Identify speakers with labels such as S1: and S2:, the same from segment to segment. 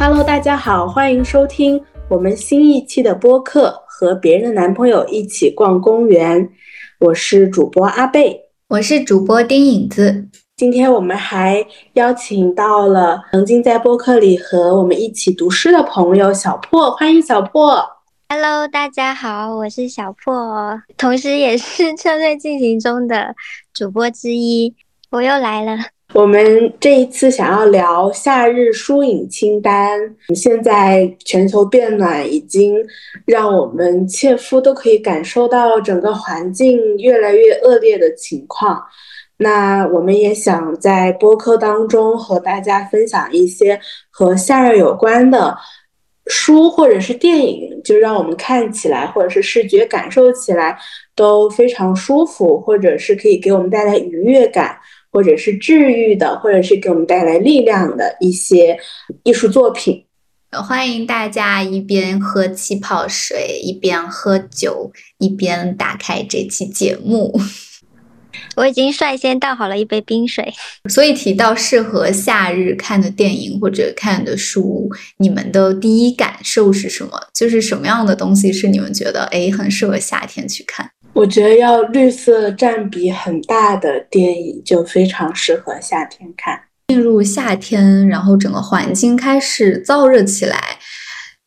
S1: Hello，大家好，欢迎收听我们新一期的播客，和别人的男朋友一起逛公园。我是主播阿贝，
S2: 我是主播丁影子。
S1: 今天我们还邀请到了曾经在播客里和我们一起读诗的朋友小破，欢迎小破。
S3: Hello，大家好，我是小破，同时也是车队进行中的主播之一，我又来了。
S1: 我们这一次想要聊夏日书影清单。现在全球变暖已经让我们切肤都可以感受到整个环境越来越恶劣的情况。那我们也想在播客当中和大家分享一些和夏日有关的书或者是电影，就让我们看起来或者是视觉感受起来都非常舒服，或者是可以给我们带来愉悦感。或者是治愈的，或者是给我们带来力量的一些艺术作品。
S2: 欢迎大家一边喝气泡水，一边喝酒，一边打开这期节目。
S3: 我已经率先倒好了一杯冰水。
S2: 所以提到适合夏日看的电影或者看的书，你们的第一感受是什么？就是什么样的东西是你们觉得哎很适合夏天去看？
S1: 我觉得要绿色占比很大的电影就非常适合夏天看。
S2: 进入夏天，然后整个环境开始燥热起来，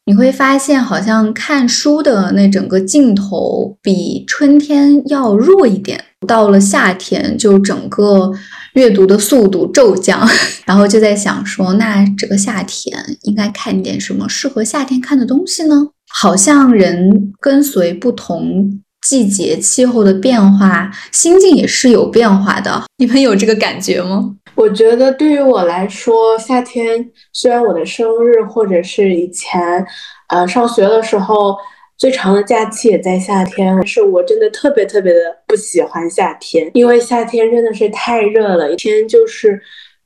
S2: 你会发现好像看书的那整个镜头比春天要弱一点。到了夏天，就整个阅读的速度骤降，然后就在想说，那这个夏天应该看点什么适合夏天看的东西呢？好像人跟随不同。季节气候的变化，心境也是有变化的。你们有这个感觉吗？
S1: 我觉得对于我来说，夏天虽然我的生日或者是以前，呃，上学的时候最长的假期也在夏天，但是我真的特别特别的不喜欢夏天，因为夏天真的是太热了，一天就是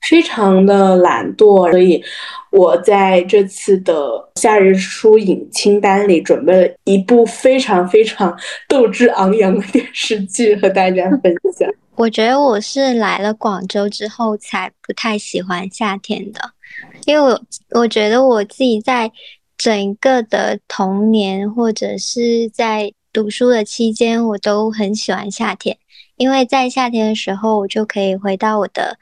S1: 非常的懒惰，所以。我在这次的夏日书影清单里准备了一部非常非常斗志昂扬的电视剧和大家分享。
S3: 我觉得我是来了广州之后才不太喜欢夏天的，因为我我觉得我自己在整个的童年或者是在读书的期间，我都很喜欢夏天，因为在夏天的时候，我就可以回到我的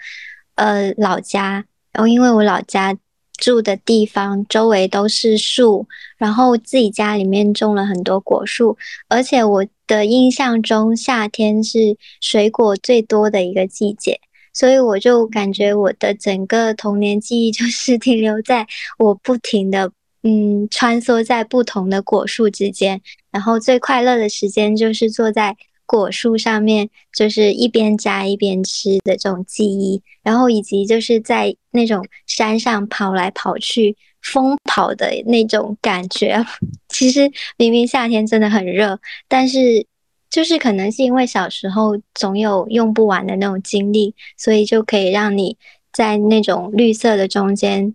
S3: 呃老家，然后因为我老家。住的地方周围都是树，然后自己家里面种了很多果树，而且我的印象中夏天是水果最多的一个季节，所以我就感觉我的整个童年记忆就是停留在我不停的 嗯穿梭在不同的果树之间，然后最快乐的时间就是坐在。果树上面就是一边摘一边吃的这种记忆，然后以及就是在那种山上跑来跑去疯跑的那种感觉。其实明明夏天真的很热，但是就是可能是因为小时候总有用不完的那种经历，所以就可以让你在那种绿色的中间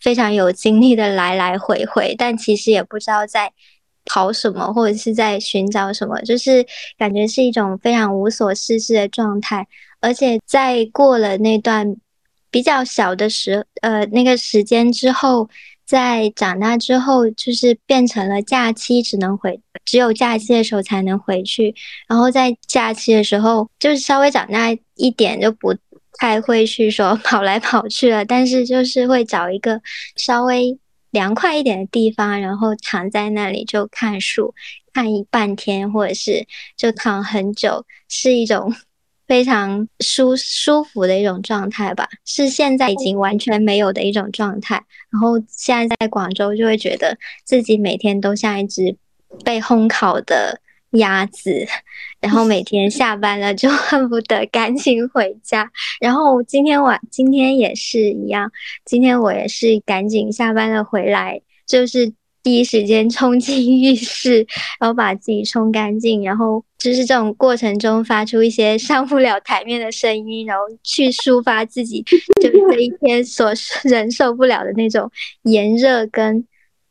S3: 非常有精力的来来回回，但其实也不知道在。跑什么，或者是在寻找什么，就是感觉是一种非常无所事事的状态。而且在过了那段比较小的时，呃，那个时间之后，在长大之后，就是变成了假期只能回，只有假期的时候才能回去。然后在假期的时候，就是稍微长大一点，就不太会去说 跑来跑去了，但是就是会找一个稍微。凉快一点的地方，然后躺在那里就看书，看一半天，或者是就躺很久，是一种 非常舒舒服的一种状态吧。是现在已经完全没有的一种状态。然后现在在广州，就会觉得自己每天都像一只被烘烤的。鸭子，然后每天下班了就恨不得赶紧回家。然后今天晚今天也是一样，今天我也是赶紧下班了回来，就是第一时间冲进浴室，然后把自己冲干净，然后就是这种过程中发出一些上不了台面的声音，然后去抒发自己就这一天所 忍受不了的那种炎热跟。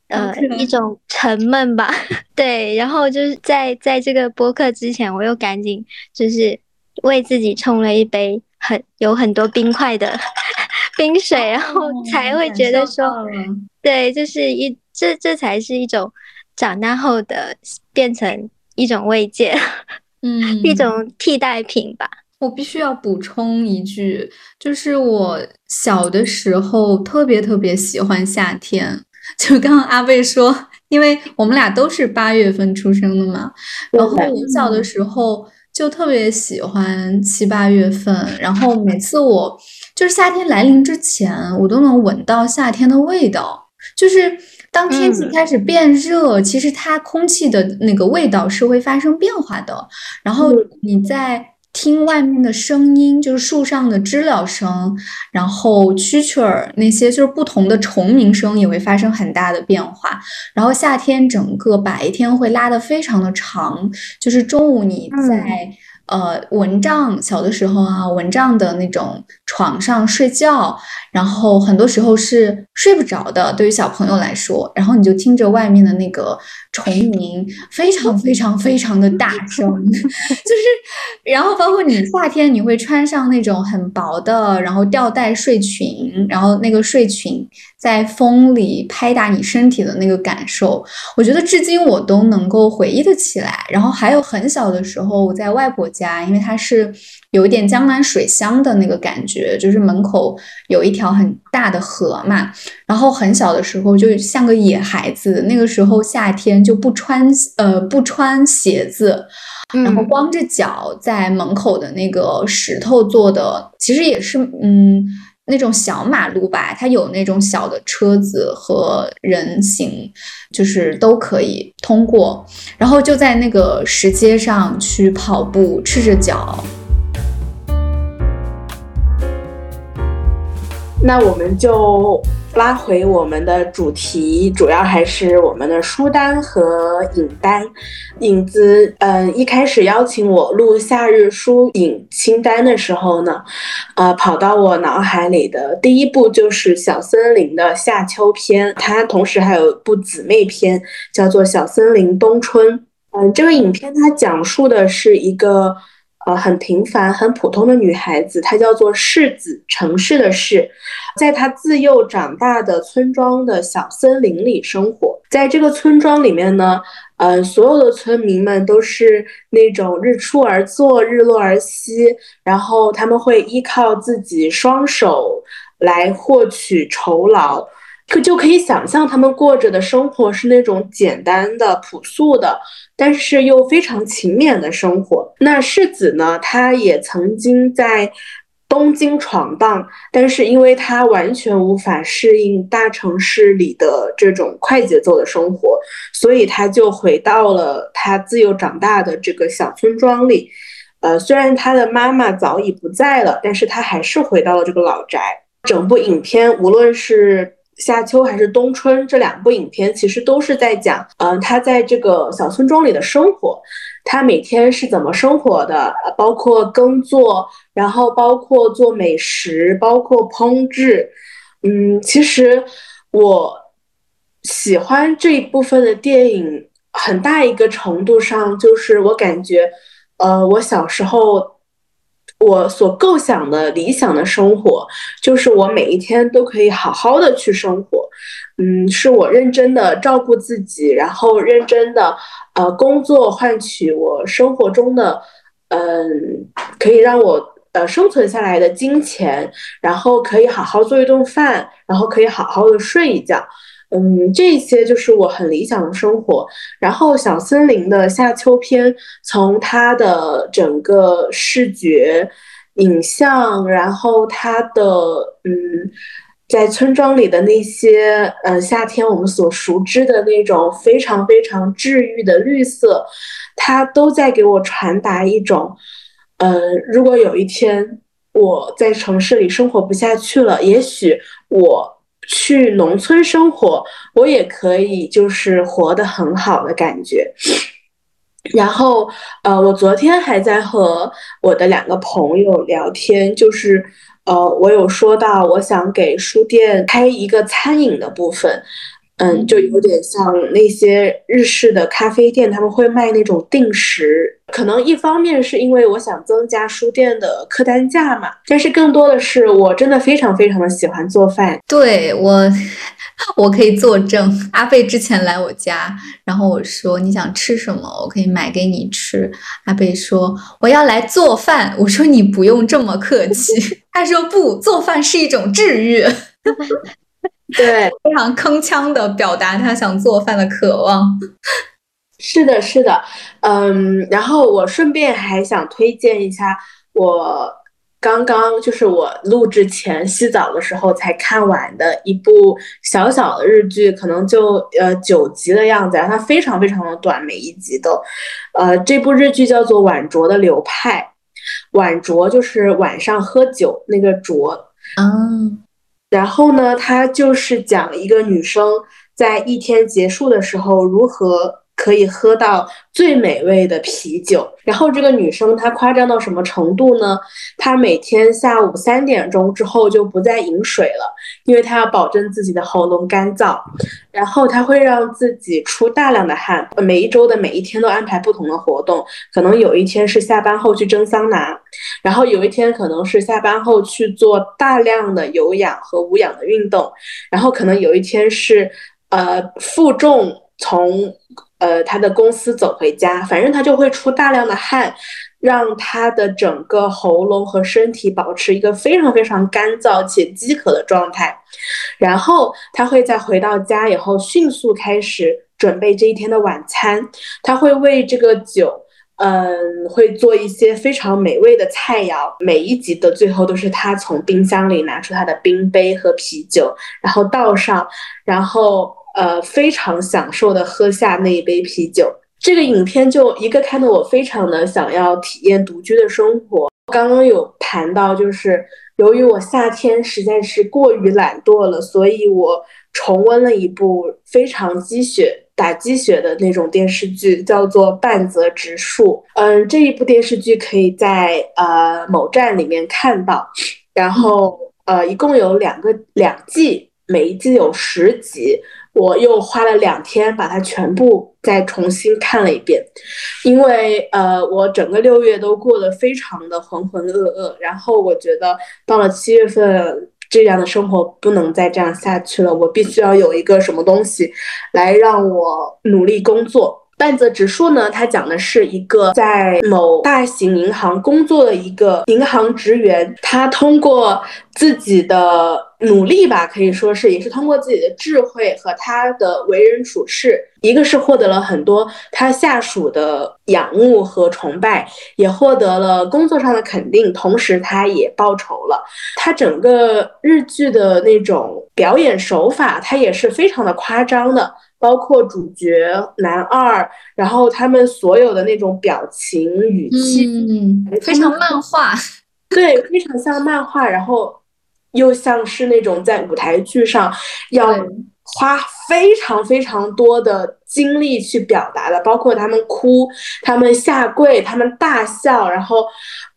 S3: 呃，一种沉闷吧，对。然后就是在在这个播客之前，我又赶紧就是为自己冲了一杯很有很多冰块的 冰水，然后才会觉得说，对，就是一这这才是一种长大后的变成一种慰藉，
S2: 嗯，
S3: 一种替代品吧。
S2: 我必须要补充一句，就是我小的时候特别特别喜欢夏天。就刚刚阿贝说，因为我们俩都是八月份出生的嘛，然后我小的时候就特别喜欢七八月份，然后每次我就是夏天来临之前，我都能闻到夏天的味道。就是当天气开始变热，其实它空气的那个味道是会发生变化的。然后你在。听外面的声音，就是树上的知了声，然后蛐蛐儿那些就是不同的虫鸣声也会发生很大的变化。然后夏天整个白天会拉得非常的长，就是中午你在。呃，蚊帐小的时候啊，蚊帐的那种床上睡觉，然后很多时候是睡不着的，对于小朋友来说，然后你就听着外面的那个虫鸣，非常非常非常的大声，就是，然后包括你夏天你会穿上那种很薄的，然后吊带睡裙，然后那个睡裙。在风里拍打你身体的那个感受，我觉得至今我都能够回忆得起来。然后还有很小的时候，我在外婆家，因为它是有一点江南水乡的那个感觉，就是门口有一条很大的河嘛。然后很小的时候就像个野孩子，那个时候夏天就不穿呃不穿鞋子，然后光着脚在门口的那个石头做的，其实也是嗯。那种小马路吧，它有那种小的车子和人行，就是都可以通过。然后就在那个石阶上去跑步，赤着脚。
S1: 那我们就拉回我们的主题，主要还是我们的书单和影单。影子，嗯，一开始邀请我录夏日书影清单的时候呢，呃，跑到我脑海里的第一部就是《小森林》的夏秋篇，它同时还有一部姊妹篇，叫做《小森林冬春》。嗯，这个影片它讲述的是一个。呃，很平凡、很普通的女孩子，她叫做世子，城市的市，在她自幼长大的村庄的小森林里生活。在这个村庄里面呢，呃，所有的村民们都是那种日出而作，日落而息，然后他们会依靠自己双手来获取酬劳。可就可以想象，他们过着的生活是那种简单的、朴素的，但是又非常勤勉的生活。那世子呢？他也曾经在东京闯荡，但是因为他完全无法适应大城市里的这种快节奏的生活，所以他就回到了他自幼长大的这个小村庄里。呃，虽然他的妈妈早已不在了，但是他还是回到了这个老宅。整部影片，无论是夏秋还是冬春这两部影片，其实都是在讲，嗯，他在这个小村庄里的生活，他每天是怎么生活的，包括耕作，然后包括做美食，包括烹制，嗯，其实我喜欢这一部分的电影，很大一个程度上就是我感觉，呃，我小时候。我所构想的理想的生活，就是我每一天都可以好好的去生活，嗯，是我认真的照顾自己，然后认真的呃工作换取我生活中的嗯可以让我呃生存下来的金钱，然后可以好好做一顿饭，然后可以好好的睡一觉。嗯，这些就是我很理想的生活。然后小森林的夏秋篇，从它的整个视觉、影像，然后它的嗯，在村庄里的那些呃夏天我们所熟知的那种非常非常治愈的绿色，它都在给我传达一种，呃，如果有一天我在城市里生活不下去了，也许我。去农村生活，我也可以，就是活得很好的感觉。然后，呃，我昨天还在和我的两个朋友聊天，就是，呃，我有说到我想给书店开一个餐饮的部分。嗯，就有点像那些日式的咖啡店，他们会卖那种定时。可能一方面是因为我想增加书店的客单价嘛，但是更多的是我真的非常非常的喜欢做饭。
S2: 对我，我可以作证。阿贝之前来我家，然后我说你想吃什么，我可以买给你吃。阿贝说我要来做饭，我说你不用这么客气。他说不，做饭是一种治愈。
S1: 对，
S2: 非常铿锵的表达他想做饭的渴望。
S1: 是的，是的，嗯，然后我顺便还想推荐一下，我刚刚就是我录制前洗澡的时候才看完的一部小小的日剧，可能就呃九集的样子，然后它非常非常的短，每一集都，呃，这部日剧叫做《晚酌的流派》，晚酌就是晚上喝酒那个酌，
S2: 嗯。
S1: 然后呢，它就是讲一个女生在一天结束的时候如何。可以喝到最美味的啤酒，然后这个女生她夸张到什么程度呢？她每天下午三点钟之后就不再饮水了，因为他要保证自己的喉咙干燥。然后他会让自己出大量的汗，每一周的每一天都安排不同的活动，可能有一天是下班后去蒸桑拿，然后有一天可能是下班后去做大量的有氧和无氧的运动，然后可能有一天是呃负重从。呃，他的公司走回家，反正他就会出大量的汗，让他的整个喉咙和身体保持一个非常非常干燥且饥渴的状态。然后他会在回到家以后迅速开始准备这一天的晚餐。他会为这个酒，嗯，会做一些非常美味的菜肴。每一集的最后都是他从冰箱里拿出他的冰杯和啤酒，然后倒上，然后。呃，非常享受的喝下那一杯啤酒，这个影片就一个看得我非常的想要体验独居的生活。刚刚有谈到，就是由于我夏天实在是过于懒惰了，所以我重温了一部非常鸡血打鸡血的那种电视剧，叫做《半泽直树》。嗯，这一部电视剧可以在呃某站里面看到，然后呃一共有两个两季，每一季有十集。我又花了两天把它全部再重新看了一遍，因为呃，我整个六月都过得非常的浑浑噩噩，然后我觉得到了七月份，这样的生活不能再这样下去了，我必须要有一个什么东西来让我努力工作。半泽直树呢，他讲的是一个在某大型银行工作的一个银行职员，他通过自己的努力吧，可以说是也是通过自己的智慧和他的为人处事，一个是获得了很多他下属的仰慕和崇拜，也获得了工作上的肯定，同时他也报仇了。他整个日剧的那种表演手法，他也是非常的夸张的。包括主角男二，然后他们所有的那种表情语气，
S2: 嗯，非常漫画，
S1: 对，非常像漫画，然后又像是那种在舞台剧上要花非常非常多的精力去表达的，包括他们哭，他们下跪，他们大笑，然后，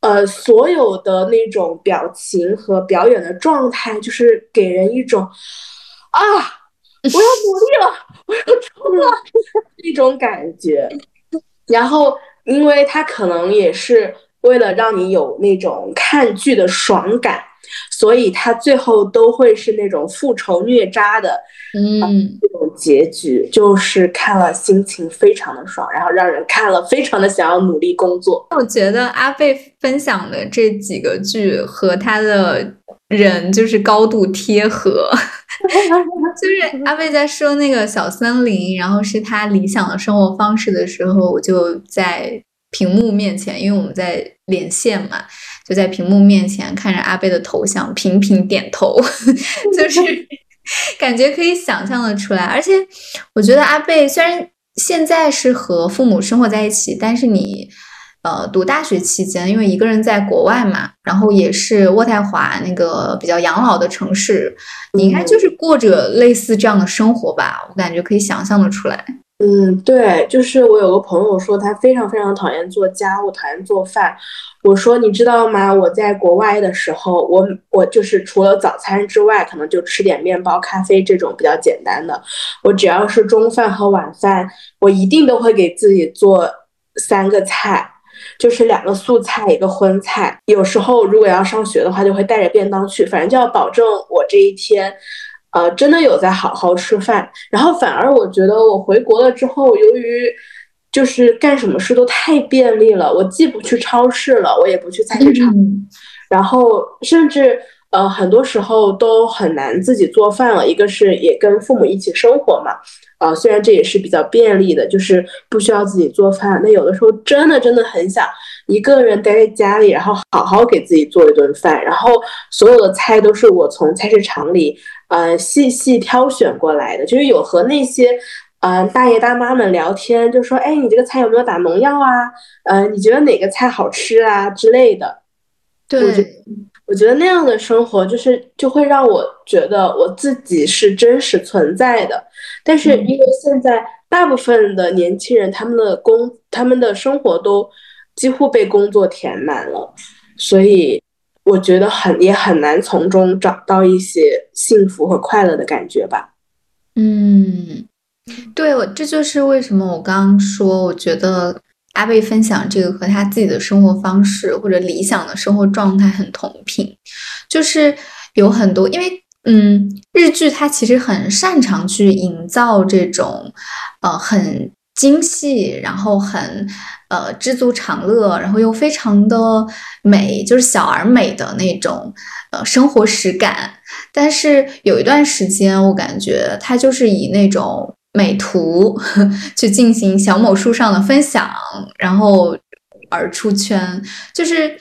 S1: 呃，所有的那种表情和表演的状态，就是给人一种啊。我要努力了，我要冲了，一种感觉。然后，因为他可能也是为了让你有那种看剧的爽感，所以他最后都会是那种复仇虐渣的，
S2: 嗯，
S1: 这种结局就是看了心情非常的爽，然后让人看了非常的想要努力工作。
S2: 我觉得阿贝分享的这几个剧和他的人就是高度贴合。就是阿贝在说那个小森林，然后是他理想的生活方式的时候，我就在屏幕面前，因为我们在连线嘛，就在屏幕面前看着阿贝的头像，频频点头，就是 感觉可以想象的出来。而且我觉得阿贝虽然现在是和父母生活在一起，但是你。呃，读大学期间，因为一个人在国外嘛，然后也是渥太华那个比较养老的城市，你应该就是过着类似这样的生活吧？我感觉可以想象的出来。
S1: 嗯，对，就是我有个朋友说他非常非常讨厌做家务，讨厌做饭。我说你知道吗？我在国外的时候，我我就是除了早餐之外，可能就吃点面包、咖啡这种比较简单的。我只要是中饭和晚饭，我一定都会给自己做三个菜，就是两个素菜，一个荤菜。有时候如果要上学的话，就会带着便当去，反正就要保证我这一天。呃，真的有在好好吃饭，然后反而我觉得我回国了之后，由于就是干什么事都太便利了，我既不去超市了，我也不去菜市场，然后甚至呃很多时候都很难自己做饭了。一个是也跟父母一起生活嘛，啊，虽然这也是比较便利的，就是不需要自己做饭。那有的时候真的真的很想一个人待在家里，然后好好给自己做一顿饭，然后所有的菜都是我从菜市场里。呃，细细挑选过来的，就是有和那些，呃，大爷大妈们聊天，就说，哎，你这个菜有没有打农药啊？呃，你觉得哪个菜好吃啊之类的。
S2: 对，
S1: 我觉我觉得那样的生活，就是就会让我觉得我自己是真实存在的。但是因为现在大部分的年轻人，他们的工，他们的生活都几乎被工作填满了，所以。我觉得很也很难从中找到一些幸福和快乐的感觉吧。
S2: 嗯，对，我这就是为什么我刚刚说，我觉得阿贝分享这个和他自己的生活方式或者理想的生活状态很同频，就是有很多，因为嗯，日剧它其实很擅长去营造这种呃很精细，然后很。呃，知足常乐，然后又非常的美，就是小而美的那种呃生活实感。但是有一段时间，我感觉它就是以那种美图去进行小某书上的分享，然后而出圈，就是。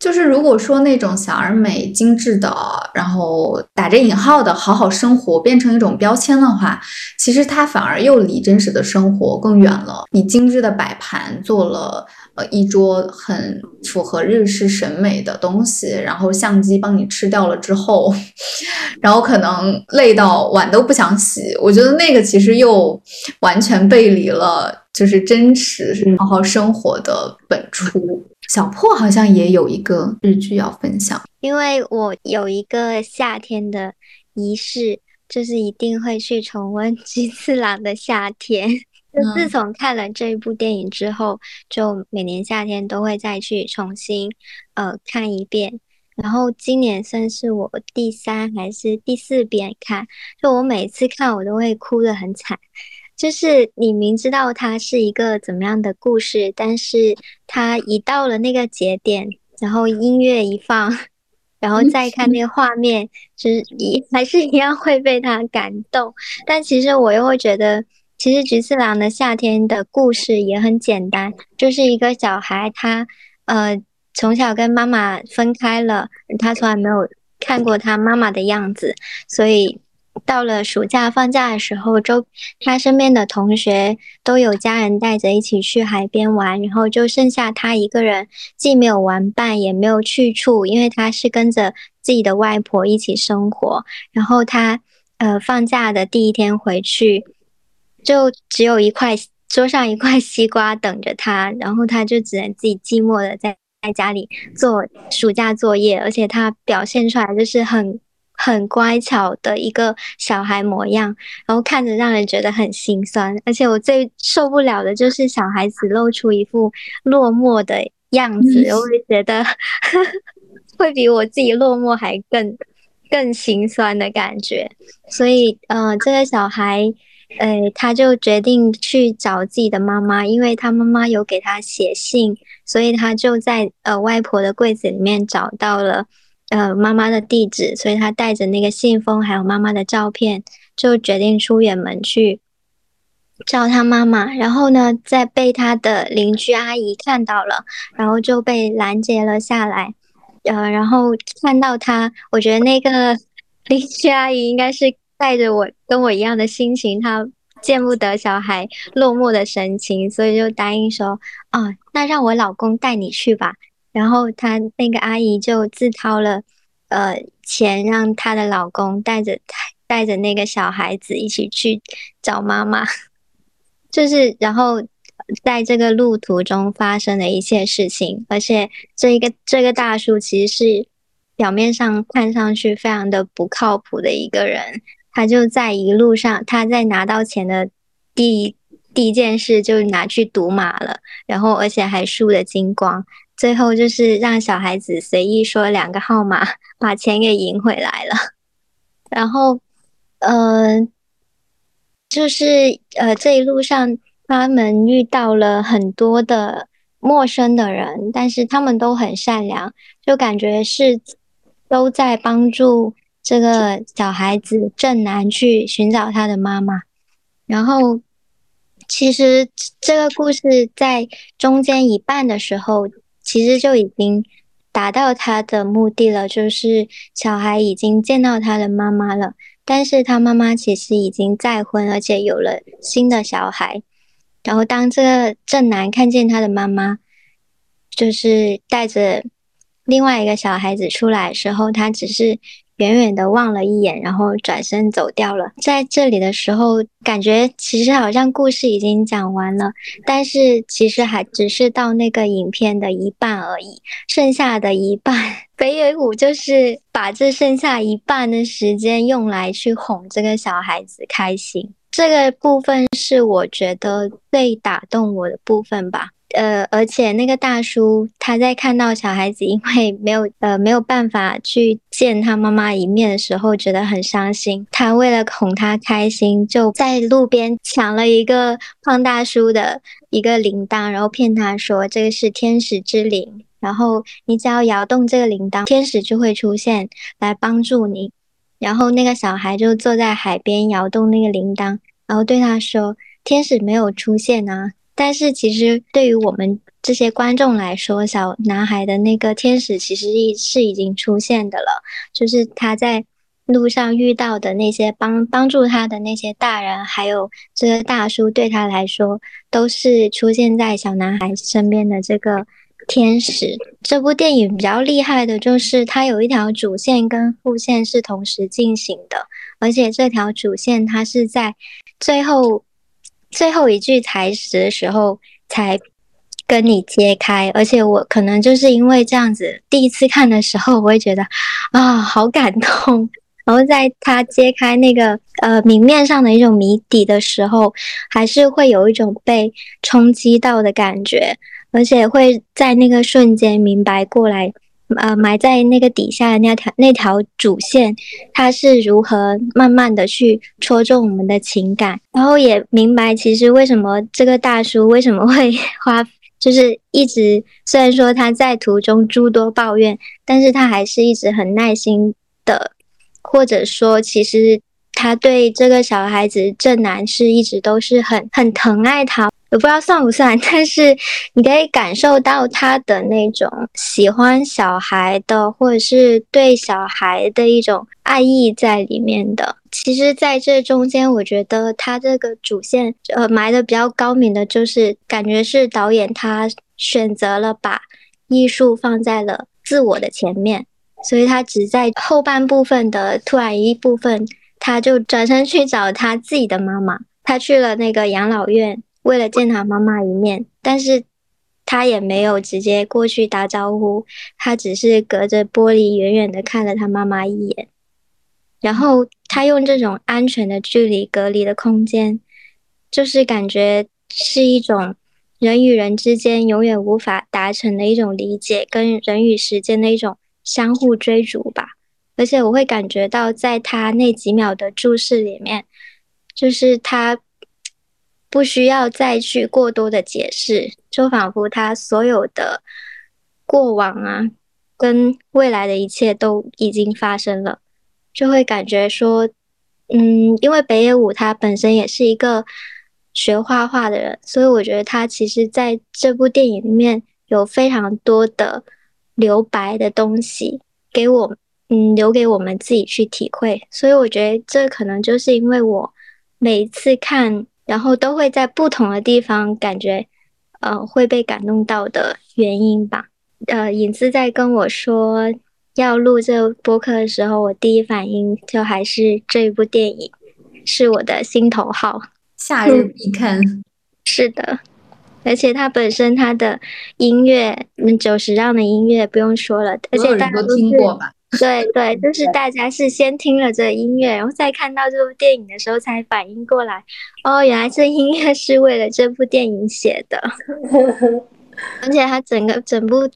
S2: 就是如果说那种小而美、精致的，然后打着引号的好好生活变成一种标签的话，其实它反而又离真实的生活更远了。你精致的摆盘做了呃一桌很符合日式审美的东西，然后相机帮你吃掉了之后，然后可能累到碗都不想洗。我觉得那个其实又完全背离了就是真实好好生活的本初。小破好像也有一个日剧要分享，
S3: 因为我有一个夏天的仪式，就是一定会去重温 菊次郎的夏天。就自从看了这一部电影之后，就每年夏天都会再去重新呃看一遍。然后今年算是我第三还是第四遍看，就我每次看我都会哭得很惨。就是你明知道它是一个怎么样的故事，但是它一到了那个节点，然后音乐一放，然后再看那个画面，就是一还是一样会被它感动。但其实我又会觉得，其实菊次郎的夏天的故事也很简单，就是一个小孩，他呃从小跟妈妈分开了，他从来没有看过他妈妈的样子，所以。到了暑假放假的时候，周他身边的同学都有家人带着一起去海边玩，然后就剩下他一个人，既没有玩伴，也没有去处，因为他是跟着自己的外婆一起生活。然后他呃放假的第一天回去，就只有一块桌上一块西瓜等着他，然后他就只能自己寂寞的在在家里做暑假作业，而且他表现出来就是很。很乖巧的一个小孩模样，然后看着让人觉得很心酸。而且我最受不了的就是小孩子露出一副落寞的样子，我会觉得 会比我自己落寞还更更心酸的感觉。所以，呃，这个小孩，呃，他就决定去找自己的妈妈，因为他妈妈有给他写信，所以他就在呃外婆的柜子里面找到了。呃，妈妈的地址，所以他带着那个信封，还有妈妈的照片，就决定出远门去找他妈妈。然后呢，在被他的邻居阿姨看到了，然后就被拦截了下来。呃，然后看到他，我觉得那个 邻居阿姨应该是带着我跟我一样的心情，他见不得小孩落寞的神情，所以就答应说：“啊，那让我老公带你去吧。”然后他那个阿姨就自掏了，呃，钱让她的老公带着带着那个小孩子一起去找妈妈。就是然后在这个路途中发生的一切事情，而且这一个这个大叔其实是表面上看上去非常的不靠谱的一个人，他就在一路上，他在拿到钱的第一第一件事就拿去赌马了，然后而且还输的精光。最后就是让小孩子随意说两个号码，把钱给赢回来了。然后，呃，就是呃这一路上他们遇到了很多的陌生的人，但是他们都很善良，就感觉是都在帮助这个小孩子正南去寻找他的妈妈。然后，其实这个故事在中间一半的时候。其实就已经达到他的目的了，就是小孩已经见到他的妈妈了，但是他妈妈其实已经再婚，而且有了新的小孩。然后当这个正南看见他的妈妈，就是带着另外一个小孩子出来的时候，他只是。远远的望了一眼，然后转身走掉了。在这里的时候，感觉其实好像故事已经讲完了，但是其实还只是到那个影片的一半而已。剩下的一半，北野武就是把这剩下一半的时间用来去哄这个小孩子开心。这个部分是我觉得最打动我的部分吧。呃，而且那个大叔他在看到小孩子因为没有呃没有办法去见他妈妈一面的时候，觉得很伤心。他为了哄他开心，就在路边抢了一个胖大叔的一个铃铛，然后骗他说这个是天使之铃，然后你只要摇动这个铃铛，天使就会出现来帮助你。然后那个小孩就坐在海边摇动那个铃铛，然后对他说：“天使没有出现啊。”但是其实对于我们这些观众来说，小男孩的那个天使其实是已经出现的了，就是他在路上遇到的那些帮帮助他的那些大人，还有这个大叔，对他来说都是出现在小男孩身边的这个天使。这部电影比较厉害的就是它有一条主线跟副线是同时进行的，而且这条主线它是在最后。最后一句台词的时候才跟你揭开，而且我可能就是因为这样子，第一次看的时候我会觉得啊好感动，然后在他揭开那个呃明面上的一种谜底的时候，还是会有一种被冲击到的感觉，而且会在那个瞬间明白过来。呃，埋在那个底下的那条那条主线，它是如何慢慢的去戳中我们的情感，然后也明白其实为什么这个大叔为什么会 花，就是一直虽然说他在途中诸多抱怨，但是他还是一直很耐心的，或者说其实他对这个小孩子正南是一直都是很很疼爱他。我不知道算不算，但是你可以感受到他的那种喜欢小孩的，或者是对小孩的一种爱意在里面的。其实，在这中间，我觉得他这个主线呃埋的比较高明的，就是感觉是导演他选择了把艺术放在了自我的前面，所以他只在后半部分的突然一部分，他就转身去找他自己的妈妈，他去了那个养老院。为了见他妈妈一面，但是他也没有直接过去打招呼，他只是隔着玻璃远远的看了他妈妈一眼，然后他用这种安全的距离隔离的空间，就是感觉是一种人与人之间永远无法达成的一种理解，跟人与时间的一种相互追逐吧。而且我会感觉到，在他那几秒的注视里面，就是他。不需要再去过多的解释，就仿佛他所有的过往啊，跟未来的一切都已经发生了，就会感觉说，嗯，因为北野武他本身也是一个学画画的人，所以我觉得他其实在这部电影里面有非常多的留白的东西给我，嗯，留给我们自己去体会。所以我觉得这可能就是因为我每一次看。然后都会在不同的地方感觉，呃，会被感动到的原因吧。呃，影子在跟我说要录这播客的时候，我第一反应就还是这一部电影是我的心头好，
S2: 夏日必看。
S3: 是的，而且它本身它的音乐，嗯，久石让的音乐不用说了，而且大家
S2: 都听过吧？
S3: 对对，就是大家是先听了这音乐，然后再看到这部电影的时候才反应过来，哦，原来这音乐是为了这部电影写的。而且它整个整部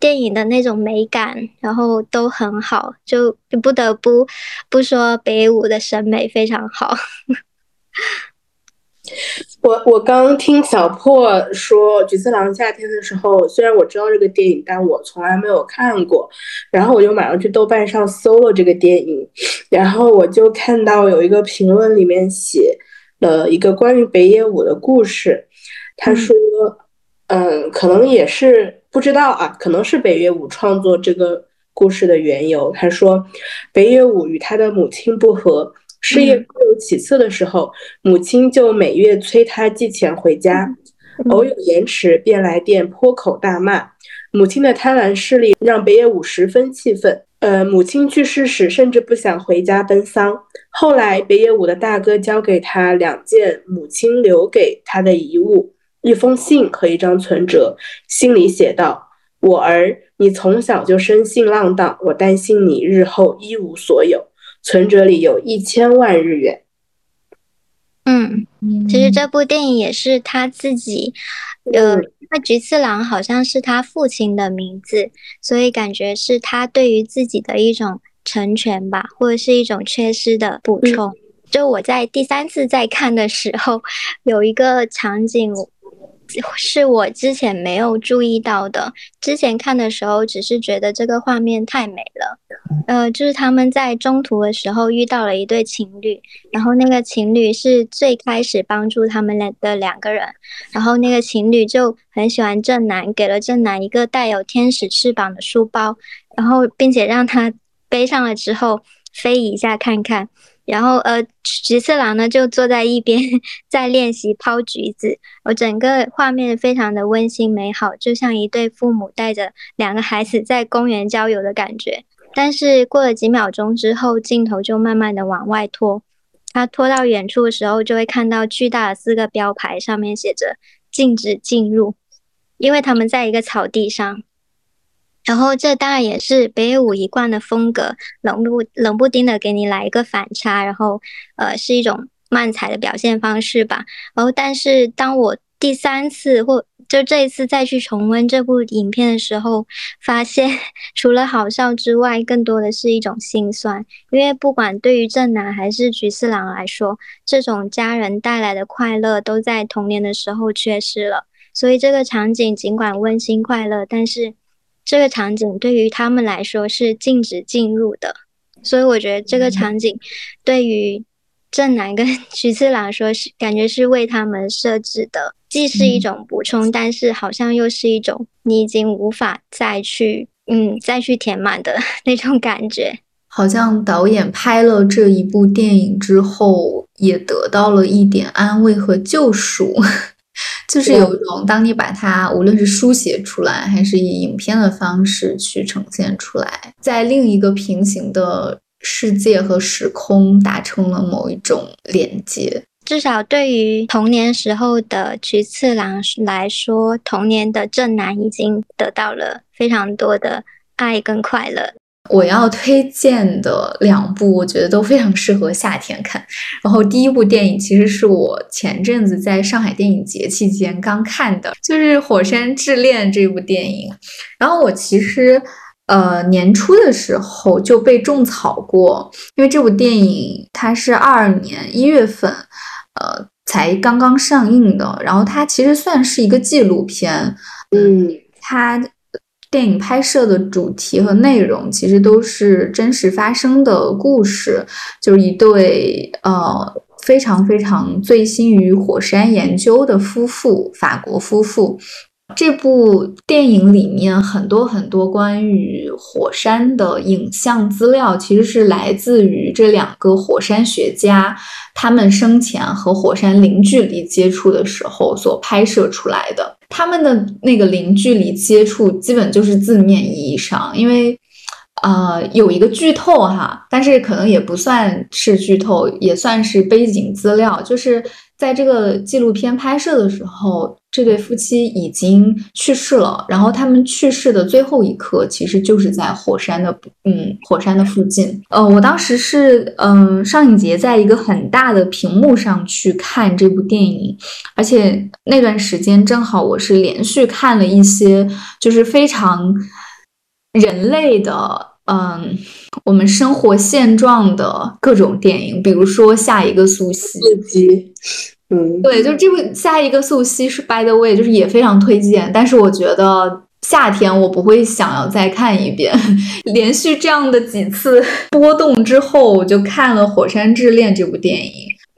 S3: 电影的那种美感，然后都很好，就不得不不说北舞的审美非常好。
S1: 我我刚听小破说《菊次郎夏天》的时候，虽然我知道这个电影，但我从来没有看过。然后我就马上去豆瓣上搜了这个电影，然后我就看到有一个评论里面写了一个关于北野武的故事，他说。嗯，可能也是不知道啊，可能是北野武创作这个故事的缘由。他说，北野武与他的母亲不和，事业颇有起色的时候，母亲就每月催他寄钱回家，偶有延迟便来电破口大骂。母亲的贪婪势力让北野武十分气愤。呃，母亲去世时，甚至不想回家奔丧。后来，北野武的大哥交给他两件母亲留给他的遗物。一封信和一张存折，信里写道：“我儿，你从小就生性浪荡，我担心你日后一无所有。”存折里有一千万日元。
S3: 嗯，其实这部电影也是他自己，呃，那菊次郎好像是他父亲的名字，所以感觉是他对于自己的一种成全吧，或者是一种缺失的补充。就我在第三次再看的时候，有一个场景。是我之前没有注意到的。之前看的时候，只是觉得这个画面太美了。呃，就是他们在中途的时候遇到了一对情侣，然后那个情侣是最开始帮助他们俩的两个人，然后那个情侣就很喜欢正男，给了正男一个带有天使翅膀的书包，然后并且让他背上了之后飞一下看看。然后，呃，橘次郎呢就坐在一边 在练习抛橘子，我整个画面非常的温馨美好，就像一对父母带着两个孩子在公园郊游的感觉。但是过了几秒钟之后，镜头就慢慢的往外拖，他拖到远处的时候，就会看到巨大的四个标牌，上面写着“禁止进入”，因为他们在一个草地上。然后这当然也是北野武一贯的风格，冷不冷不丁的给你来一个反差，然后呃是一种漫才的表现方式吧。然后但是当我第三次或就这一次再去重温这部影片的时候，发现 除了好笑之外，更多的是一种心酸，因为不管对于正男还是菊次郎来说，这种家人带来的快乐都在童年的时候缺失了。所以这个场景尽管温馨快乐，但是。这个场景对于他们来说是禁止进入的，所以我觉得这个场景对于正南跟 徐次郎说是感觉是为他们设置的，既是一种补充，但是好像又是一种你已经无法再去嗯再去填满的 那种感觉。
S2: 好像导演拍了这一部电影之后，也得到了一点安慰和救赎。就是有一种，当你把它无论是书写出来，还是以影片的方式去呈现出来，在另一个平行的世界和时空达成了某一种连接。
S3: 至少对于童年时候的菊次郎来说，童年的正男已经得到了非常多的爱跟快乐。
S2: 我要推荐的两部，我觉得都非常适合夏天看。然后第一部电影其实是我前阵子在上海电影节期间刚看的，就是《火山之恋》这部电影。然后我其实呃年初的时候就被种草过，因为这部电影它是二二年一月份呃才刚刚上映的。然后它其实算是一个纪录片，
S1: 嗯，
S2: 它。电影拍摄的主题和内容其实都是真实发生的故事，就是一对呃非常非常醉心于火山研究的夫妇，法国夫妇。这部电影里面很多很多关于火山的影像资料，其实是来自于这两个火山学家他们生前和火山零距离接触的时候所拍摄出来的。他们的那个零距离接触，基本就是字面意义上，因为呃有一个剧透哈，但是可能也不算是剧透，也算是背景资料，就是在这个纪录片拍摄的时候，这对夫妻已经去世了。然后他们去世的最后一刻，其实就是在火山的嗯火山的附近。呃，我当时是嗯上影节在一个很大的屏幕上去看这部电影，而且那段时间正好我是连续看了一些就是非常人类的嗯我们生活现状的各种电影，比如说下一个苏西。
S1: 嗯，
S2: 对，就这部下一个素汐是 By the way，就是也非常推荐。但是我觉得夏天我不会想要再看一遍。连续这样的几次波动之后，我就看了《火山之恋》这部电影。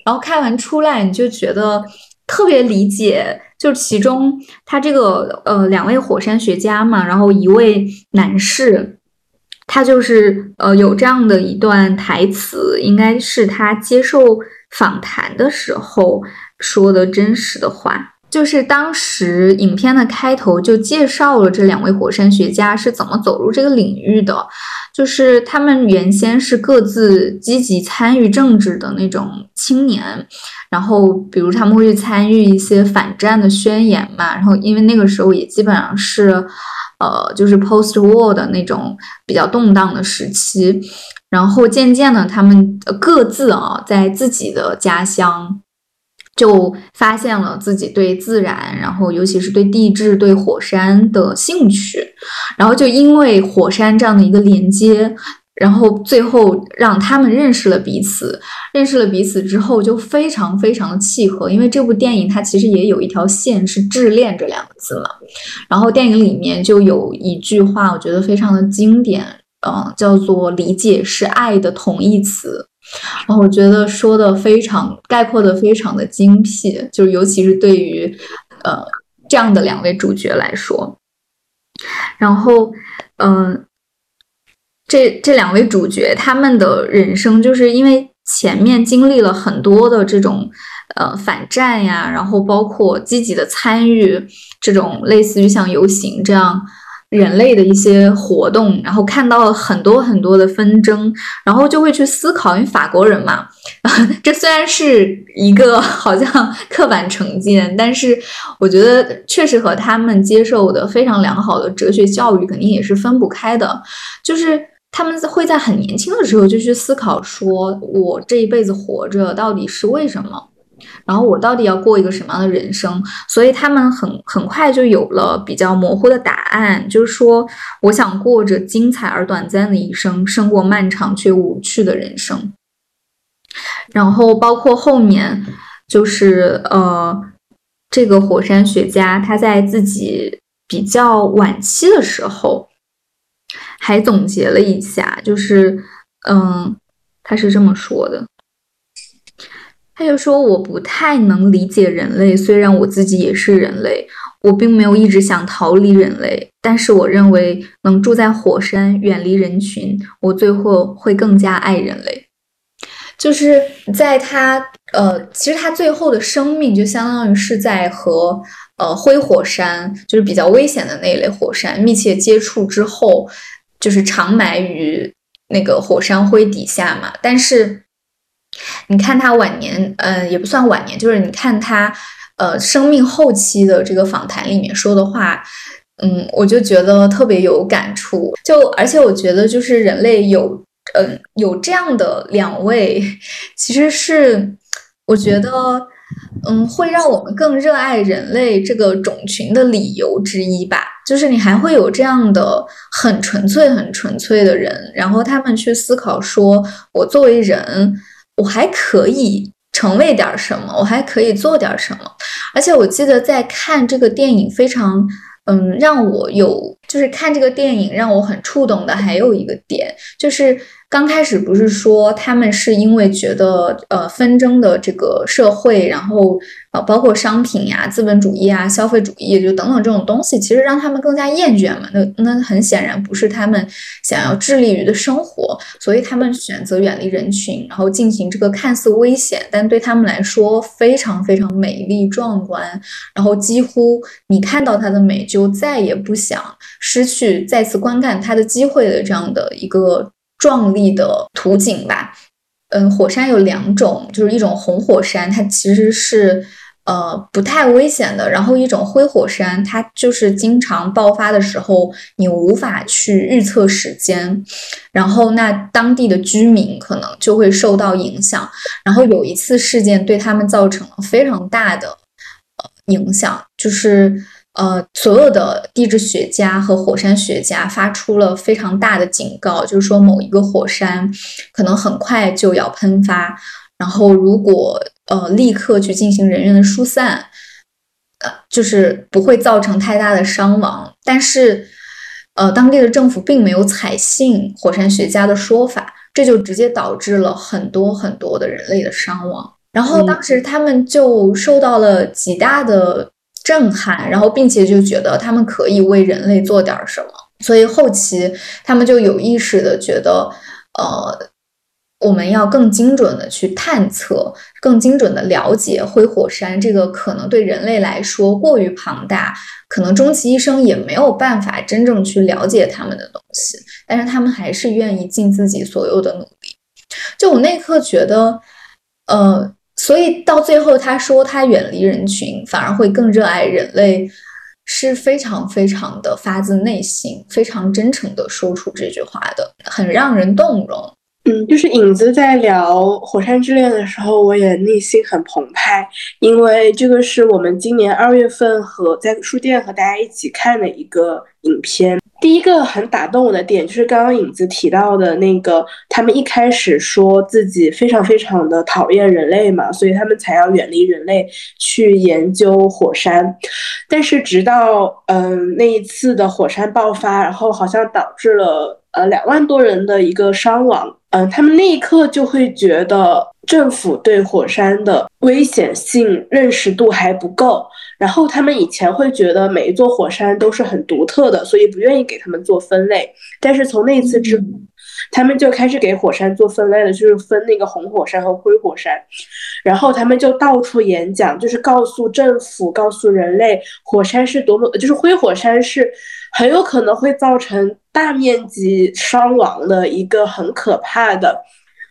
S2: 然后看完出来，你就觉得特别理解，就其中他这个呃两位火山学家嘛，然后一位男士。他就是呃有这样的一段台词，应该是他接受访谈的时候说的真实的话。就是当时影片的开头就介绍了这两位火山学家是怎么走入这个领域的，就是他们原先是各自积极参与政治的那种青年，然后比如他们会去参与一些反战的宣言嘛，然后因为那个时候也基本上是。呃，就是 post war 的那种比较动荡的时期，然后渐渐的，他们各自啊，在自己的家乡就发现了自己对自然，然后尤其是对地质、对火山的兴趣，然后就因为火山这样的一个连接。然后最后让他们认识了彼此，认识了彼此之后就非常非常的契合，因为这部电影它其实也有一条线是“智恋”这两个字嘛。然后电影里面就有一句话，我觉得非常的经典，嗯，叫做“理解是爱的同义词”。然后我觉得说的非常概括的非常的精辟，就是尤其是对于呃这样的两位主角来说，然后嗯。这这两位主角，他们的人生就是因为前面经历了很多的这种呃反战呀，然后包括积极的参与这种类似于像游行这样人类的一些活动，然后看到了很多很多的纷争，然后就会去思考，因为法国人嘛，这虽然是一个好像刻板成见，但是我觉得确实和他们接受的非常良好的哲学教育肯定也是分不开的，就是。他们会在很年轻的时候就去思考，说我这一辈子活着到底是为什么？然后我到底要过一个什么样的人生？所以他们很很快就有了比较模糊的答案，就是说，我想过着精彩而短暂的一生，胜过漫长却无趣的人生。然后包括后面，就是呃，这个火山学家他在自己比较晚期的时候。还总结了一下，就是，嗯，他是这么说的，他就说我不太能理解人类，虽然我自己也是人类，我并没有一直想逃离人类，但是我认为能住在火山，远离人群，我最后会更加爱人类。就是在他，呃，其实他最后的生命就相当于是在和呃灰火山，就是比较危险的那一类火山密切接触之后。就是长埋于那个火山灰底下嘛，但是你看他晚年，嗯，也不算晚年，就是你看他，呃，生命后期的这个访谈里面说的话，嗯，我就觉得特别有感触。就而且我觉得，就是人类有，嗯，有这样的两位，其实是我觉得。嗯，会让我们更热爱人类这个种群的理由之一吧，就是你还会有这样的很纯粹、很纯粹的人，然后他们去思考说，我作为人，我还可以成为点什么，我还可以做点什么。而且我记得在看这个电影，非常嗯，让我有就是看这个电影让我很触动的，还有一个点就是。刚开始不是说他们是因为觉得呃纷争的这个社会，然后呃包括商品呀、资本主义啊、消费主义就等等这种东西，其实让他们更加厌倦嘛。那那很显然不是他们想要致力于的生活，所以他们选择远离人群，然后进行这个看似危险，但对他们来说非常非常美丽壮观，然后几乎你看到它的美就再也不想失去再次观看它的机会的这样的一个。壮丽的图景吧，嗯，火山有两种，就是一种红火山，它其实是。呃，不太危险的。然后一种灰火山，它就是经常爆发的时候，你无法去预测时间，然后那当地的居民可能就会受到影响。然后有一次事件对他们造成了非常大的呃影响，就是呃所有的地质学家和火山学家发出了非常大的警告，就是说某一个火山可能很快就要喷发，然后如果。呃，立刻去进行人员的疏散，呃，就是不会造成太大的伤亡。但是，呃，当地的政府并没有采信火山学家的说法，这就直接导致了很多很多的人类的伤亡。然后当时他们就受到了极大的震撼，然后并且就觉得他们可以为人类做点什么，所以后期他们就有意识的觉得，呃。我们要更精准的去探测，更精准的了解灰火山这个可能对人类来说过于庞大，可能终其一生也没有办法真正去了解他们的东西。但是他们还是愿意尽自己所有的努力。就我那刻觉得，呃，所以到最后他说他远离人群，反而会更热爱人类，是非常非常的发自内心、非常真诚的说出这句话的，很让人动容。
S1: 嗯，就是影子在聊《火山之恋》的时候，我也内心很澎湃，因为这个是我们今年二月份和在书店和大家一起看的一个影片。第一个很打动我的点就是刚刚影子提到的那个，他们一开始说自己非常非常的讨厌人类嘛，所以他们才要远离人类去研究火山。但是直到嗯那一次的火山爆发，然后好像导致了呃两万多人的一个伤亡。嗯，他们那一刻就会觉得政府对火山的危险性认识度还不够，然后他们以前会觉得每一座火山都是很独特的，所以不愿意给他们做分类。但是从那一次之后，他们就开始给火山做分类了，就是分那个红火山和灰火山，然后他们就到处演讲，就是告诉政府、告诉人类，火山是多么，就是灰火山是。很有可能会造成大面积伤亡的一个很可怕的、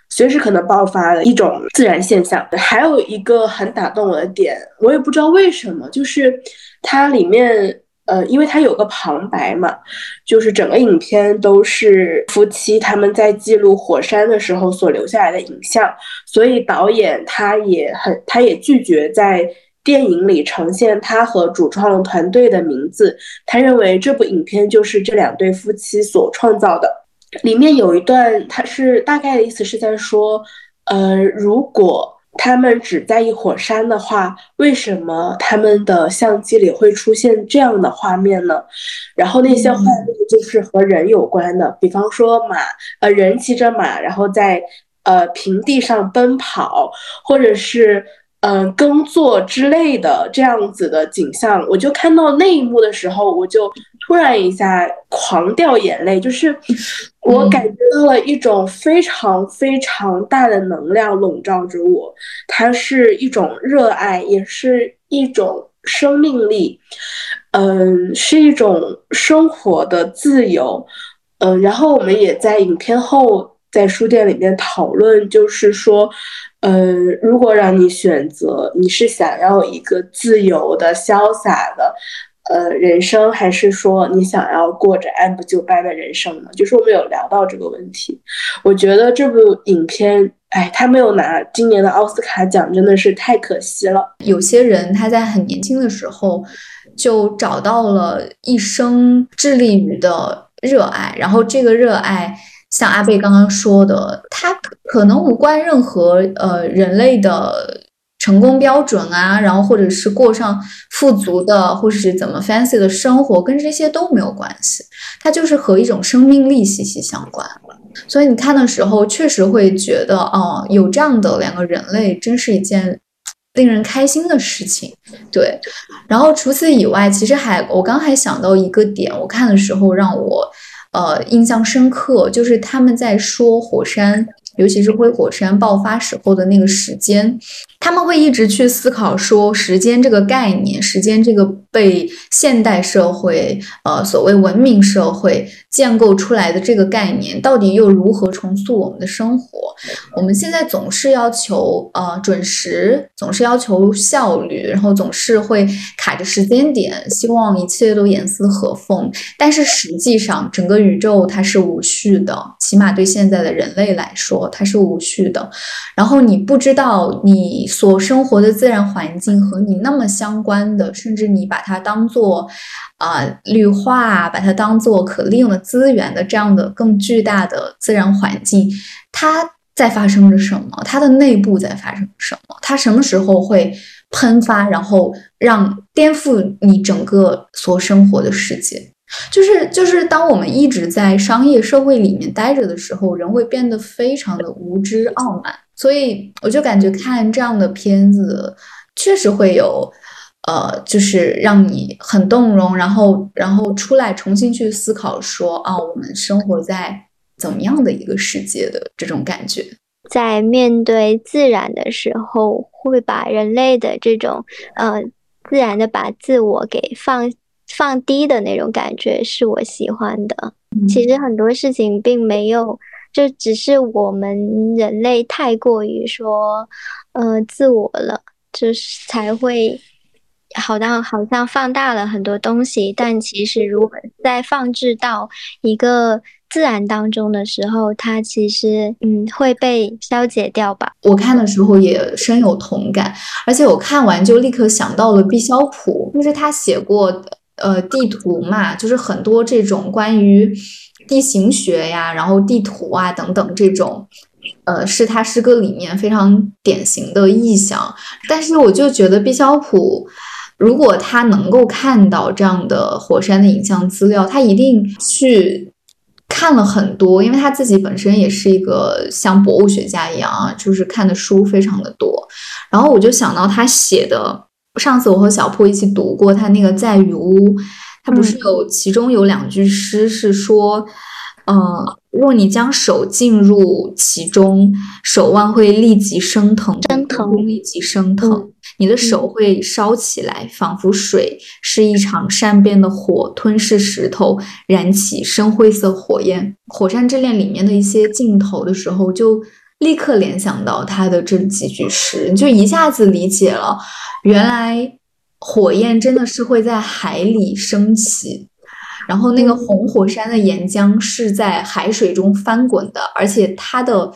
S1: 随时可能爆发的一种自然现象。还有一个很打动我的点，我也不知道为什么，就是它里面，呃，因为它有个旁白嘛，就是整个影片都是夫妻他们在记录火山的时候所留下来的影像，所以导演他也很，他也拒绝在。电影里呈现他和主创团队的名字，他认为这部影片就是这两对夫妻所创造的。里面有一段，他是大概的意思是在说，呃，如果他们只在意火山的话，为什么他们的相机里会出现这样的画面呢？然后那些画面就是和人有关的，比方说马，呃，人骑着马，然后在呃平地上奔跑，或者是。嗯，耕作之类的这样子的景象，我就看到那一幕的时候，我就突然一下狂掉眼泪，就是我感觉到了一种非常非常大的能量笼罩着我，它是一种热爱，也是一种生命力，嗯，是一种生活的自由，嗯，然后我们也在影片后在书店里面讨论，就是说。呃，如果让你选择，你是想要一个自由的、潇洒的，呃，人生，还是说你想要过着按部就班的人生呢？就是我们有聊到这个问题。我觉得这部影片，哎，他没有拿今年的奥斯卡奖，真的是太可惜了。
S2: 有些人他在很年轻的时候就找到了一生致力于的热爱，然后这个热爱。像阿贝刚刚说的，他可能无关任何呃人类的成功标准啊，然后或者是过上富足的，或者是怎么 fancy 的生活，跟这些都没有关系。它就是和一种生命力息息相关。所以你看的时候，确实会觉得哦，有这样的两个人类，真是一件令人开心的事情。对。然后除此以外，其实还我刚还想到一个点，我看的时候让我。呃，印象深刻就是他们在说火山，尤其是灰火山爆发时候的那个时间，他们会一直去思考说时间这个概念，时间这个被现代社会，呃，所谓文明社会建构出来的这个概念，到底又如何重塑我们的生活？我们现在总是要求呃准时，总是要求效率，然后总是会卡着时间点，希望一切都严丝合缝。但是实际上，整个宇宙它是无序的，起码对现在的人类来说，它是无序的。然后你不知道你所生活的自然环境和你那么相关的，甚至你把它当做啊绿化，把它当做可利用的资源的这样的更巨大的自然环境，它在发生着什么？它的内部在发生什么？它什么时候会喷发，然后让颠覆你整个所生活的世界？就是就是，当我们一直在商业社会里面待着的时候，人会变得非常的无知傲慢。所以我就感觉看这样的片子，确实会有，呃，就是让你很动容，然后然后出来重新去思考说啊，我们生活在怎么样的一个世界的这种感觉。
S3: 在面对自然的时候，会把人类的这种呃自然的把自我给放放低的那种感觉，是我喜欢的。其实很多事情并没有。就只是我们人类太过于说，呃，自我了，就是才会好像好像放大了很多东西。但其实，如果在放置到一个自然当中的时候，它其实嗯会被消解掉吧。
S2: 我看的时候也深有同感，而且我看完就立刻想到了毕肖普，就是他写过呃地图嘛，就是很多这种关于。地形学呀，然后地图啊等等这种，呃，是他诗歌里面非常典型的意象。但是我就觉得毕肖普，如果他能够看到这样的火山的影像资料，他一定去看了很多，因为他自己本身也是一个像博物学家一样啊，就是看的书非常的多。然后我就想到他写的，上次我和小破一起读过他那个在雨屋。他不是有其中有两句诗是说，嗯，若你将手进入其中，手腕会立即升腾，
S3: 升腾，
S2: 立即生疼，你的手会烧起来，仿佛水是一场善变的火，吞噬石头，燃起深灰色火焰。《火山之恋》里面的一些镜头的时候，就立刻联想到他的这几句诗，就一下子理解了，原来。火焰真的是会在海里升起，然后那个红火山的岩浆是在海水中翻滚的，而且它的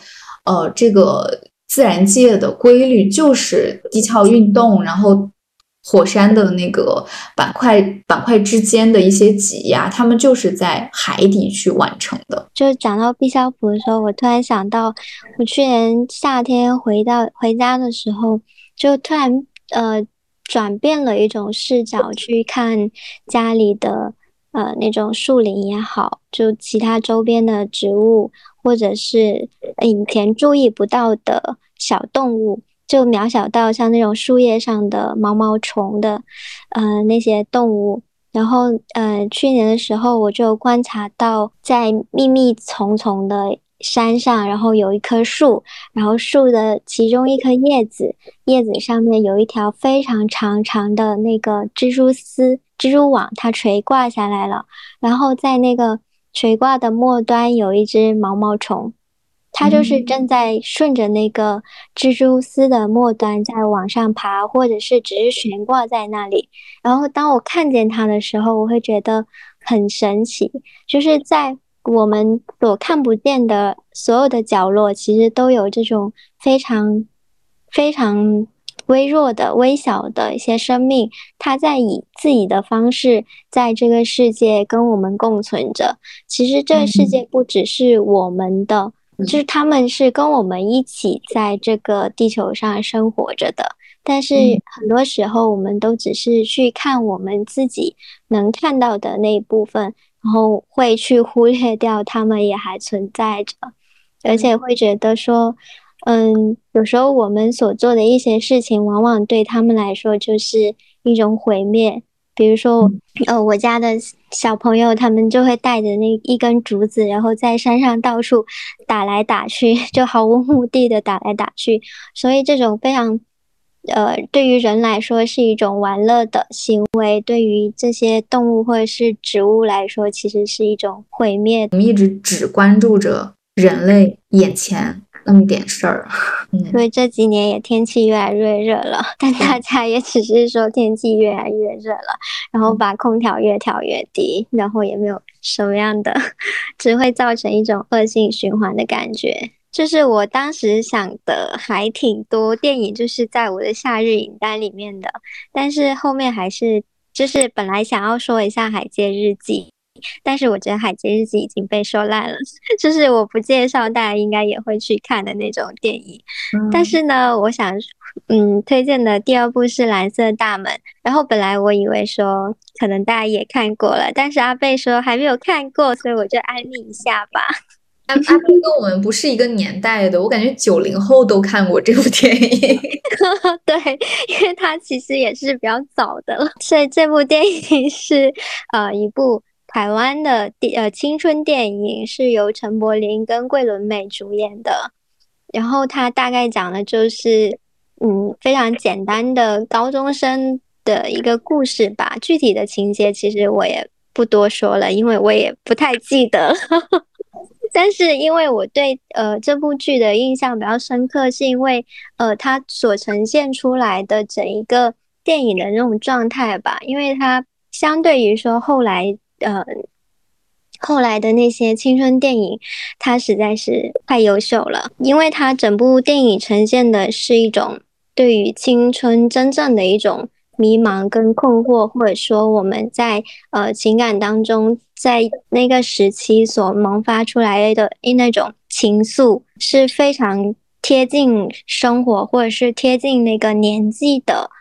S2: 呃这个自然界的规律就是地壳运动，然后火山的那个板块板块之间的一些挤压，它们就是在海底去完成的。
S3: 就讲到毕肖普的时候，我突然想到，我去年夏天回到回家的时候，就突然呃。转变了一种视角去看家里的呃那种树林也好，就其他周边的植物，或者是以前注意不到的小动物，就渺小到像那种树叶上的毛毛虫的，呃那些动物。然后呃去年的时候我就观察到，在密密丛丛的。山上，然后有一棵树，然后树的其中一颗叶子，叶子上面有一条非常长长的那个蜘蛛丝、蜘蛛网，它垂挂下来了。然后在那个垂挂的末端有一只毛毛虫，它就是正在顺着那个蜘蛛丝的末端在往上爬，或者是只是悬挂在那里。然后当我看见它的时候，我会觉得很神奇，就是在。我们所看不见的所有的角落，其实都有这种非常非常微弱的、微小的一些生命，它在以自己的方式在这个世界跟我们共存着。其实这个世界不只是我们的，就是他们是跟我们一起在这个地球上生活着的。但是很多时候，我们都只是去看我们自己能看到的那一部分。然后会去忽略掉他们也还存在着，而且会觉得说，嗯，有时候我们所做的一些事情，往往对他们来说就是一种毁灭。比如说，呃，我家的小朋友他们就会带着那一根竹子，然后在山上到处打来打去，就毫无目的的打来打去。所以这种非常呃，对于人来说是一种玩乐的行为，对于这些动物或者是植物来说，其实是一种毁灭。
S2: 我们一直只关注着人类眼前那么点事儿，
S3: 因为这几年也天气越来越热了，但大家也只是说天气越来越热了，然后把空调越调越低，然后也没有什么样的，只会造成一种恶性循环的感觉。就是我当时想的还挺多电影，就是在我的夏日影单里面的，但是后面还是就是本来想要说一下《海街日记》，但是我觉得《海街日记》已经被说烂了，就是我不介绍，大家应该也会去看的那种电影。但是呢，我想嗯推荐的第二部是《蓝色大门》，然后本来我以为说可能大家也看过了，但是阿贝说还没有看过，所以我就安利一下吧。
S2: 阿阿贝跟我们不是一个年代的，我感觉九零后都看过这部电影。
S3: 对，因为它其实也是比较早的了，所以这部电影是呃一部台湾的电呃青春电影，是由陈柏霖跟桂纶镁主演的。然后它大概讲的就是嗯非常简单的高中生的一个故事吧，具体的情节其实我也不多说了，因为我也不太记得。但是因为我对呃这部剧的印象比较深刻，是因为呃它所呈现出来的整一个电影的那种状态吧，因为它相对于说后来呃后来的那些青春电影，它实在是太优秀了，因为它整部电影呈现的是一种对于青春真正的一种。迷茫跟困惑，或者说我们在呃情感当中，在那个时期所萌发出来的那种情愫，是非常贴近生活，或者是贴近那个年纪的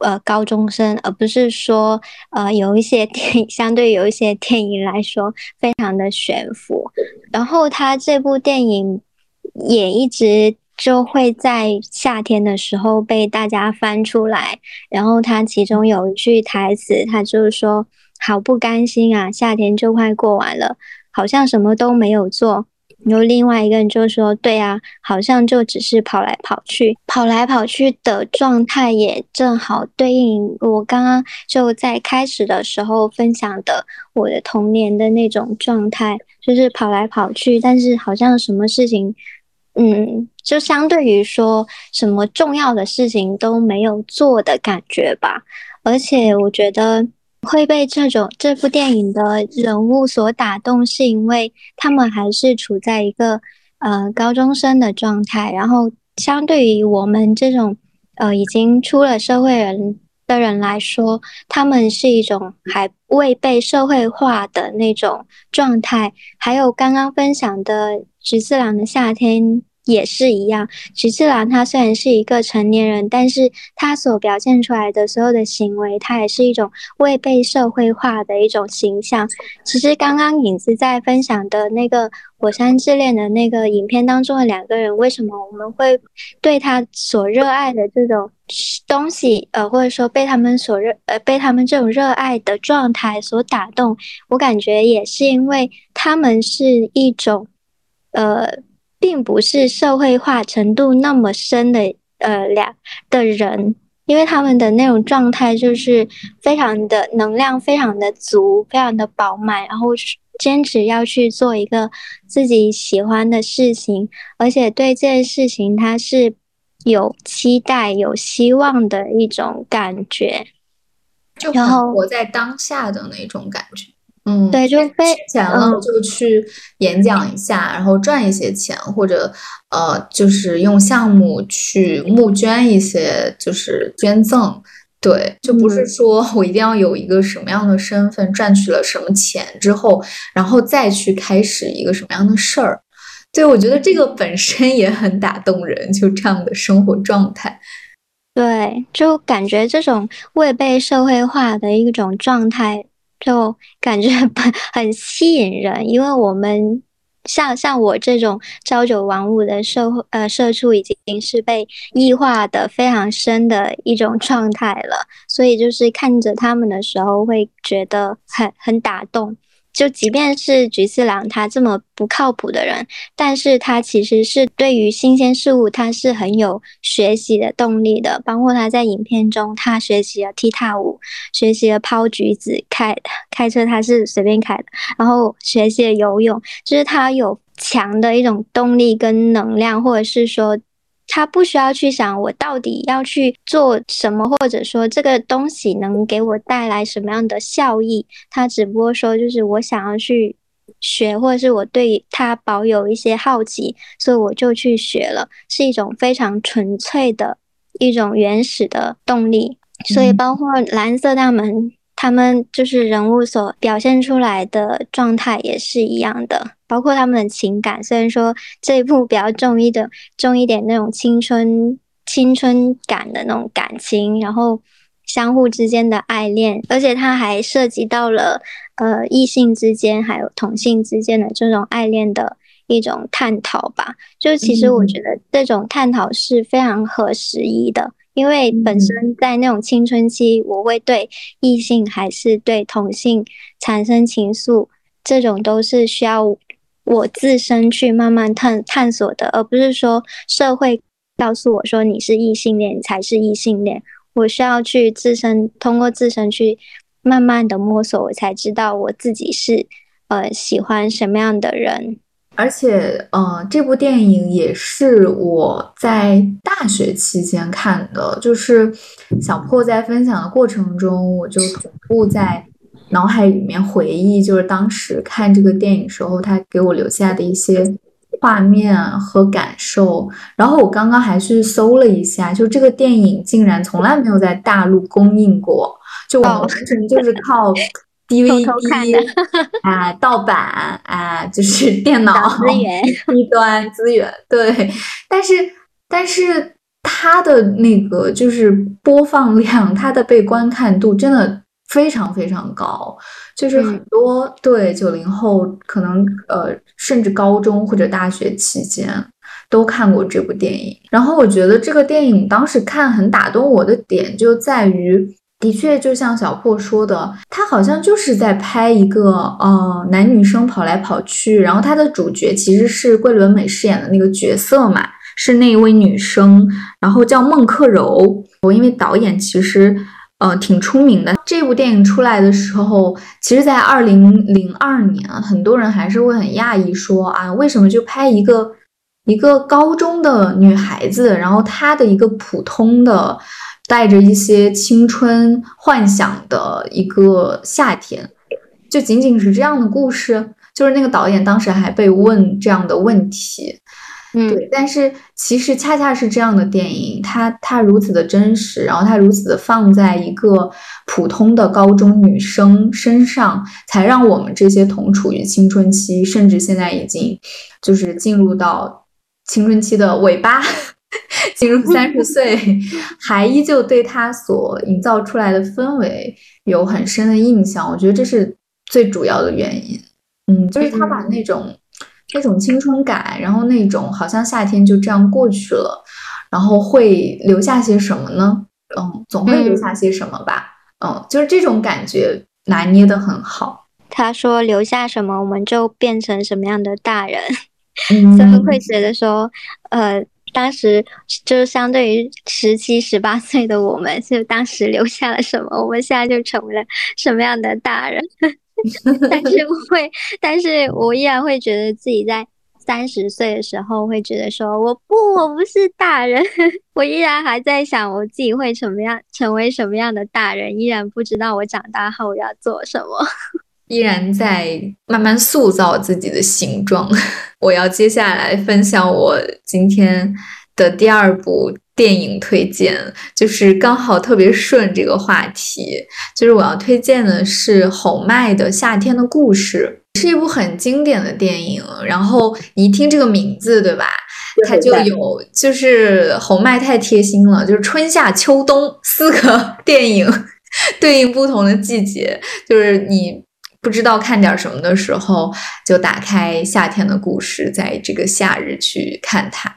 S3: 呃高中生，而不是说呃有一些电影 相对有一些电影来说非常的悬浮。然后他这部电影也一直。就会在夏天的时候被大家翻出来，然后他其中有一句台词，他就是说：“好不甘心啊，夏天就快过完了，好像什么都没有做。”然后另外一个人就说：“对啊，好像就只是跑来跑去，跑来跑去的状态也正好对应我刚刚就在开始的时候分享的我的童年的那种状态，就是跑来跑去，但是好像什么事情。”嗯，就相对于说什么重要的事情都没有做的感觉吧。而且我觉得会被这种这部电影的人物所打动，是因为他们还是处在一个呃高中生的状态。然后相对于我们这种呃已经出了社会人的人来说，他们是一种还未被社会化的那种状态。还有刚刚分享的。十四郎的夏天也是一样。菊次郎他虽然是一个成年人，但是他所表现出来的所有的行为，他也是一种未被社会化的一种形象。其实刚刚影子在分享的那个《火山之恋》的那个影片当中的两个人，为什么我们会对他所热爱的这种东西，呃，或者说被他们所热，呃，被他们这种热爱的状态所打动？我感觉也是因为他们是一种。呃，并不是社会化程度那么深的呃两的人，因为他们的那种状态就是非常的能量，非常的足，非常的饱满，然后坚持要去做一个自己喜欢的事情，而且对这件事情他是有期待、有希望的一种感觉，
S2: 就很活在当下的那种感觉。嗯，
S3: 对，就
S2: 非钱了就去演讲一下，然后赚一些钱，或者呃，就是用项目去募捐一些，就是捐赠。对，就不是说我一定要有一个什么样的身份，赚取了什么钱之后，然后再去开始一个什么样的事儿。对，我觉得这个本身也很打动人，就这样的生活状态。
S3: 对，就感觉这种未被社会化的一种状态。就感觉很 很吸引人，因为我们像像我这种朝九晚五的社会呃社畜，已经是被异化的非常深的一种状态了，所以就是看着他们的时候，会觉得很很打动。就即便是菊次郎他这么不靠谱的人，但是他其实是对于新鲜事物他是很有学习的动力的。包括他在影片中，他学习了踢踏舞，学习了抛橘子，开开车他是随便开的，然后学习了游泳，就是他有强的一种动力跟能量，或者是说。他不需要去想我到底要去做什么，或者说这个东西能给我带来什么样的效益。他只不过说，就是我想要去学，或者是我对他保有一些好奇，所以我就去学了，是一种非常纯粹的一种原始的动力。所以，包括蓝色大门。他们就是人物所表现出来的状态也是一样的，包括他们的情感。虽然说这一部比较重一点重一点那种青春青春感的那种感情，然后相互之间的爱恋，而且它还涉及到了呃异性之间还有同性之间的这种爱恋的一种探讨吧。就其实我觉得这种探讨是非常合时宜的。因为本身在那种青春期，我会对异性还是对同性产生情愫，这种都是需要我自身去慢慢探探索的，而不是说社会告诉我说你是异性恋你才是异性恋，我需要去自身通过自身去慢慢的摸索，我才知道我自己是呃喜欢什么样的人。
S2: 而且，呃，这部电影也是我在大学期间看的。就是小破在分享的过程中，我就同步在脑海里面回忆，就是当时看这个电影时候，他给我留下的一些画面和感受。然后我刚刚还去搜了一下，就这个电影竟然从来没有在大陆公映过，就我完全就是靠。DVD 啊，盗版啊，就是电脑资源低端资源，对。但是，但是它的那个就是播放量，它的被观看度真的非常非常高。就是很多对九零后，可能呃，甚至高中或者大学期间都看过这部电影。然后我觉得这个电影当时看很打动我的点就在于。的确，就像小破说的，他好像就是在拍一个呃男女生跑来跑去，然后他的主角其实是桂纶镁饰演的那个角色嘛，是那一位女生，然后叫孟克柔。我因为导演其实呃挺出名的，这部电影出来的时候，其实在二零零二年，很多人还是会很讶异，说啊为什么就拍一个一个高中的女孩子，然后她的一个普通的。带着一些青春幻想的一个夏天，就仅仅是这样的故事。就是那个导演当时还被问这样的问题，
S3: 嗯，
S2: 对。但是其实恰恰是这样的电影，它它如此的真实，然后它如此的放在一个普通的高中女生身上，才让我们这些同处于青春期，甚至现在已经就是进入到青春期的尾巴。进入三十岁，还依旧对他所营造出来的氛围有很深的印象，我觉得这是最主要的原因。嗯，就是他把那种那种青春感，然后那种好像夏天就这样过去了，然后会留下些什么呢？嗯，总会留下些什么吧。嗯，就是这种感觉拿捏的很好。
S3: 他说留下什么，我们就变成什么样的大人，所以会觉得说，呃。当时就是相对于十七、十八岁的我们，就当时留下了什么，我们现在就成为了什么样的大人。但是会，但是我依然会觉得自己在三十岁的时候，会觉得说我不，我不是大人，我依然还在想我自己会什么样，成为什么样的大人，依然不知道我长大后要做什么。
S2: 依然在慢慢塑造自己的形状。我要接下来分享我今天的第二部电影推荐，就是刚好特别顺这个话题。就是我要推荐的是侯麦的《夏天的故事》，是一部很经典的电影。然后你一听这个名字，对吧？它就有，就是侯麦太贴心了，就是春夏秋冬四个 电影 对应不同的季节，就是你。不知道看点什么的时候，就打开《夏天的故事》，在这个夏日去看它，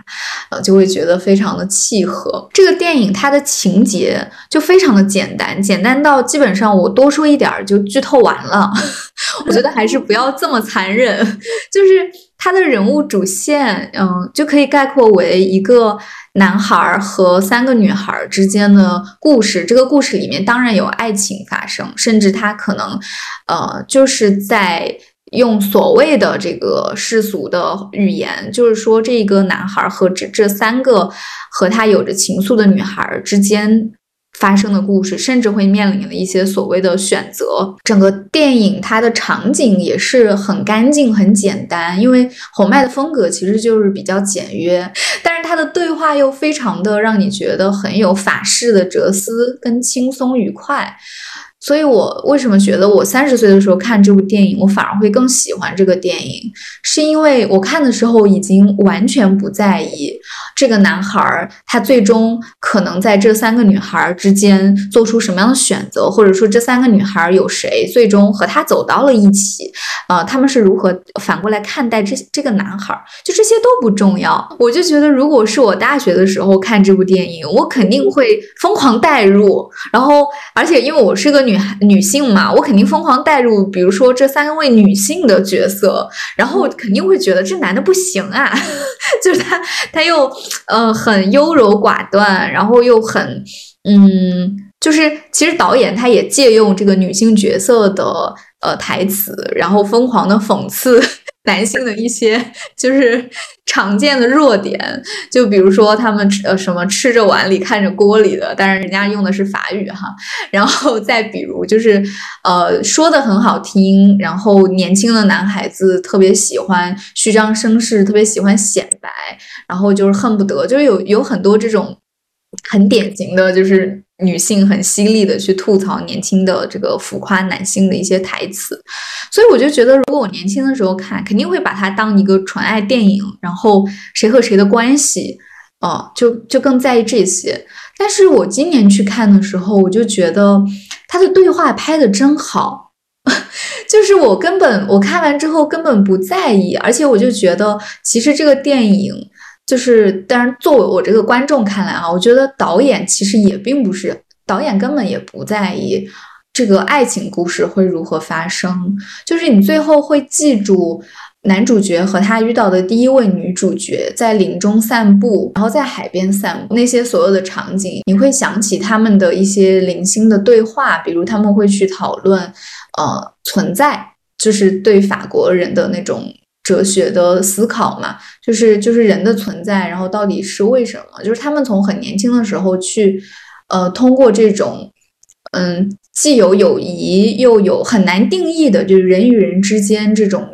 S2: 呃，就会觉得非常的契合。这个电影它的情节就非常的简单，简单到基本上我多说一点就剧透完了。我觉得还是不要这么残忍，就是他的人物主线，嗯，就可以概括为一个。男孩和三个女孩之间的故事，这个故事里面当然有爱情发生，甚至他可能，呃，就是在用所谓的这个世俗的语言，就是说这个男孩和这这三个和他有着情愫的女孩之间。发生的故事，甚至会面临了一些所谓的选择。整个电影它的场景也是很干净、很简单，因为红麦的风格其实就是比较简约，但是它的对话又非常的让你觉得很有法式的哲思跟轻松愉快。所以，我为什么觉得我三十岁的时候看这部电影，我反而会更喜欢这个电影，是因为我看的时候已经完全不在意这个男孩儿他最终可能在这三个女孩之间做出什么样的选择，或者说这三个女孩有谁最终和他走到了一起，呃，他们是如何反过来看待这这个男孩，就这些都不重要。我就觉得，如果是我大学的时候看这部电影，我肯定会疯狂代入，然后，而且因为我是个女。女女性嘛，我肯定疯狂带入，比如说这三位女性的角色，然后肯定会觉得这男的不行啊，就是他他又呃很优柔寡断，然后又很嗯，就是其实导演他也借用这个女性角色的呃台词，然后疯狂的讽刺。男性的一些就是常见的弱点，就比如说他们呃什么吃着碗里看着锅里的，但是人家用的是法语哈，然后再比如就是呃说的很好听，然后年轻的男孩子特别喜欢虚张声势，特别喜欢显摆，然后就是恨不得就是有有很多这种很典型的就是。女性很犀利的去吐槽年轻的这个浮夸男性的一些台词，所以我就觉得，如果我年轻的时候看，肯定会把它当一个纯爱电影，然后谁和谁的关系，哦，就就更在意这些。但是我今年去看的时候，我就觉得他的对话拍的真好，就是我根本我看完之后根本不在意，而且我就觉得其实这个电影。就是，当然，作为我这个观众看来啊，我觉得导演其实也并不是，导演根本也不在意这个爱情故事会如何发生。就是你最后会记住男主角和他遇到的第一位女主角在林中散步，然后在海边散步那些所有的场景，你会想起他们的一些零星的对话，比如他们会去讨论，呃，存在，就是对法国人的那种。哲学的思考嘛，就是就是人的存在，然后到底是为什么？就是他们从很年轻的时候去，呃，通过这种。嗯，既有友谊，又有很难定义的，就是人与人之间这种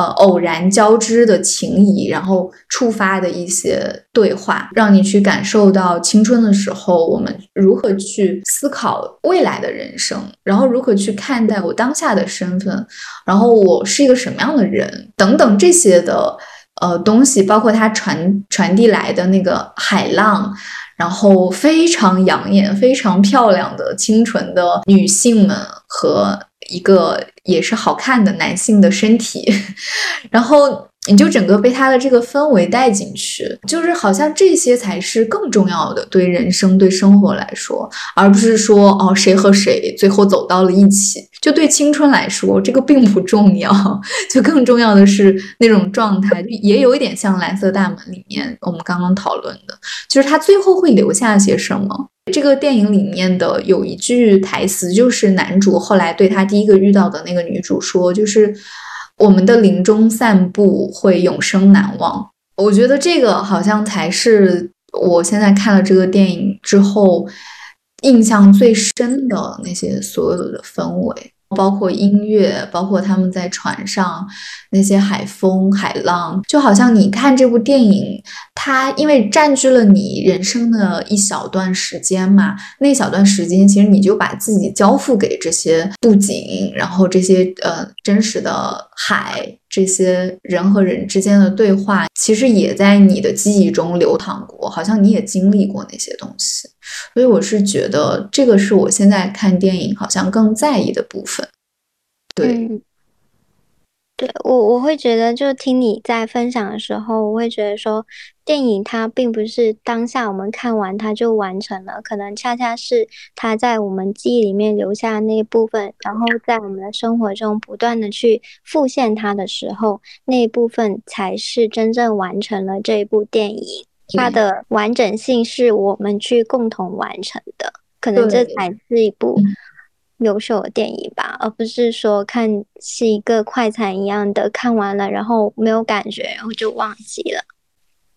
S2: 呃偶然交织的情谊，然后触发的一些对话，让你去感受到青春的时候我们如何去思考未来的人生，然后如何去看待我当下的身份，然后我是一个什么样的人等等这些的呃东西，包括它传传递来的那个海浪。然后非常养眼、非常漂亮的清纯的女性们和一个也是好看的男性的身体，然后。你就整个被他的这个氛围带进去，就是好像这些才是更重要的，对人生、对生活来说，而不是说哦谁和谁最后走到了一起。就对青春来说，这个并不重要，就更重要的是那种状态，也有一点像《蓝色大门》里面我们刚刚讨论的，就是他最后会留下些什么。这个电影里面的有一句台词，就是男主后来对他第一个遇到的那个女主说，就是。我们的林中散步会永生难忘，我觉得这个好像才是我现在看了这个电影之后印象最深的那些所有的氛围。包括音乐，包括他们在船上那些海风、海浪，就好像你看这部电影，它因为占据了你人生的一小段时间嘛，那小段时间其实你就把自己交付给这些布景，然后这些呃真实的海，这些人和人之间的对话，其实也在你的记忆中流淌过，好像你也经历过那些东西。所以我是觉得这个是我现在看电影好像更在意的部分。对，
S3: 对我，我会觉得，就听你在分享的时候，我会觉得说，电影它并不是当下我们看完它就完成了，可能恰恰是它在我们记忆里面留下那一部分，然后在我们的生活中不断的去复现它的时候，那一部分才是真正完成了这一部电影。它的完整性是我们去共同完成的，可能这才是一部。优秀的电影吧，而不是说看是一个快餐一样的，看完了然后没有感觉，然后就忘记了。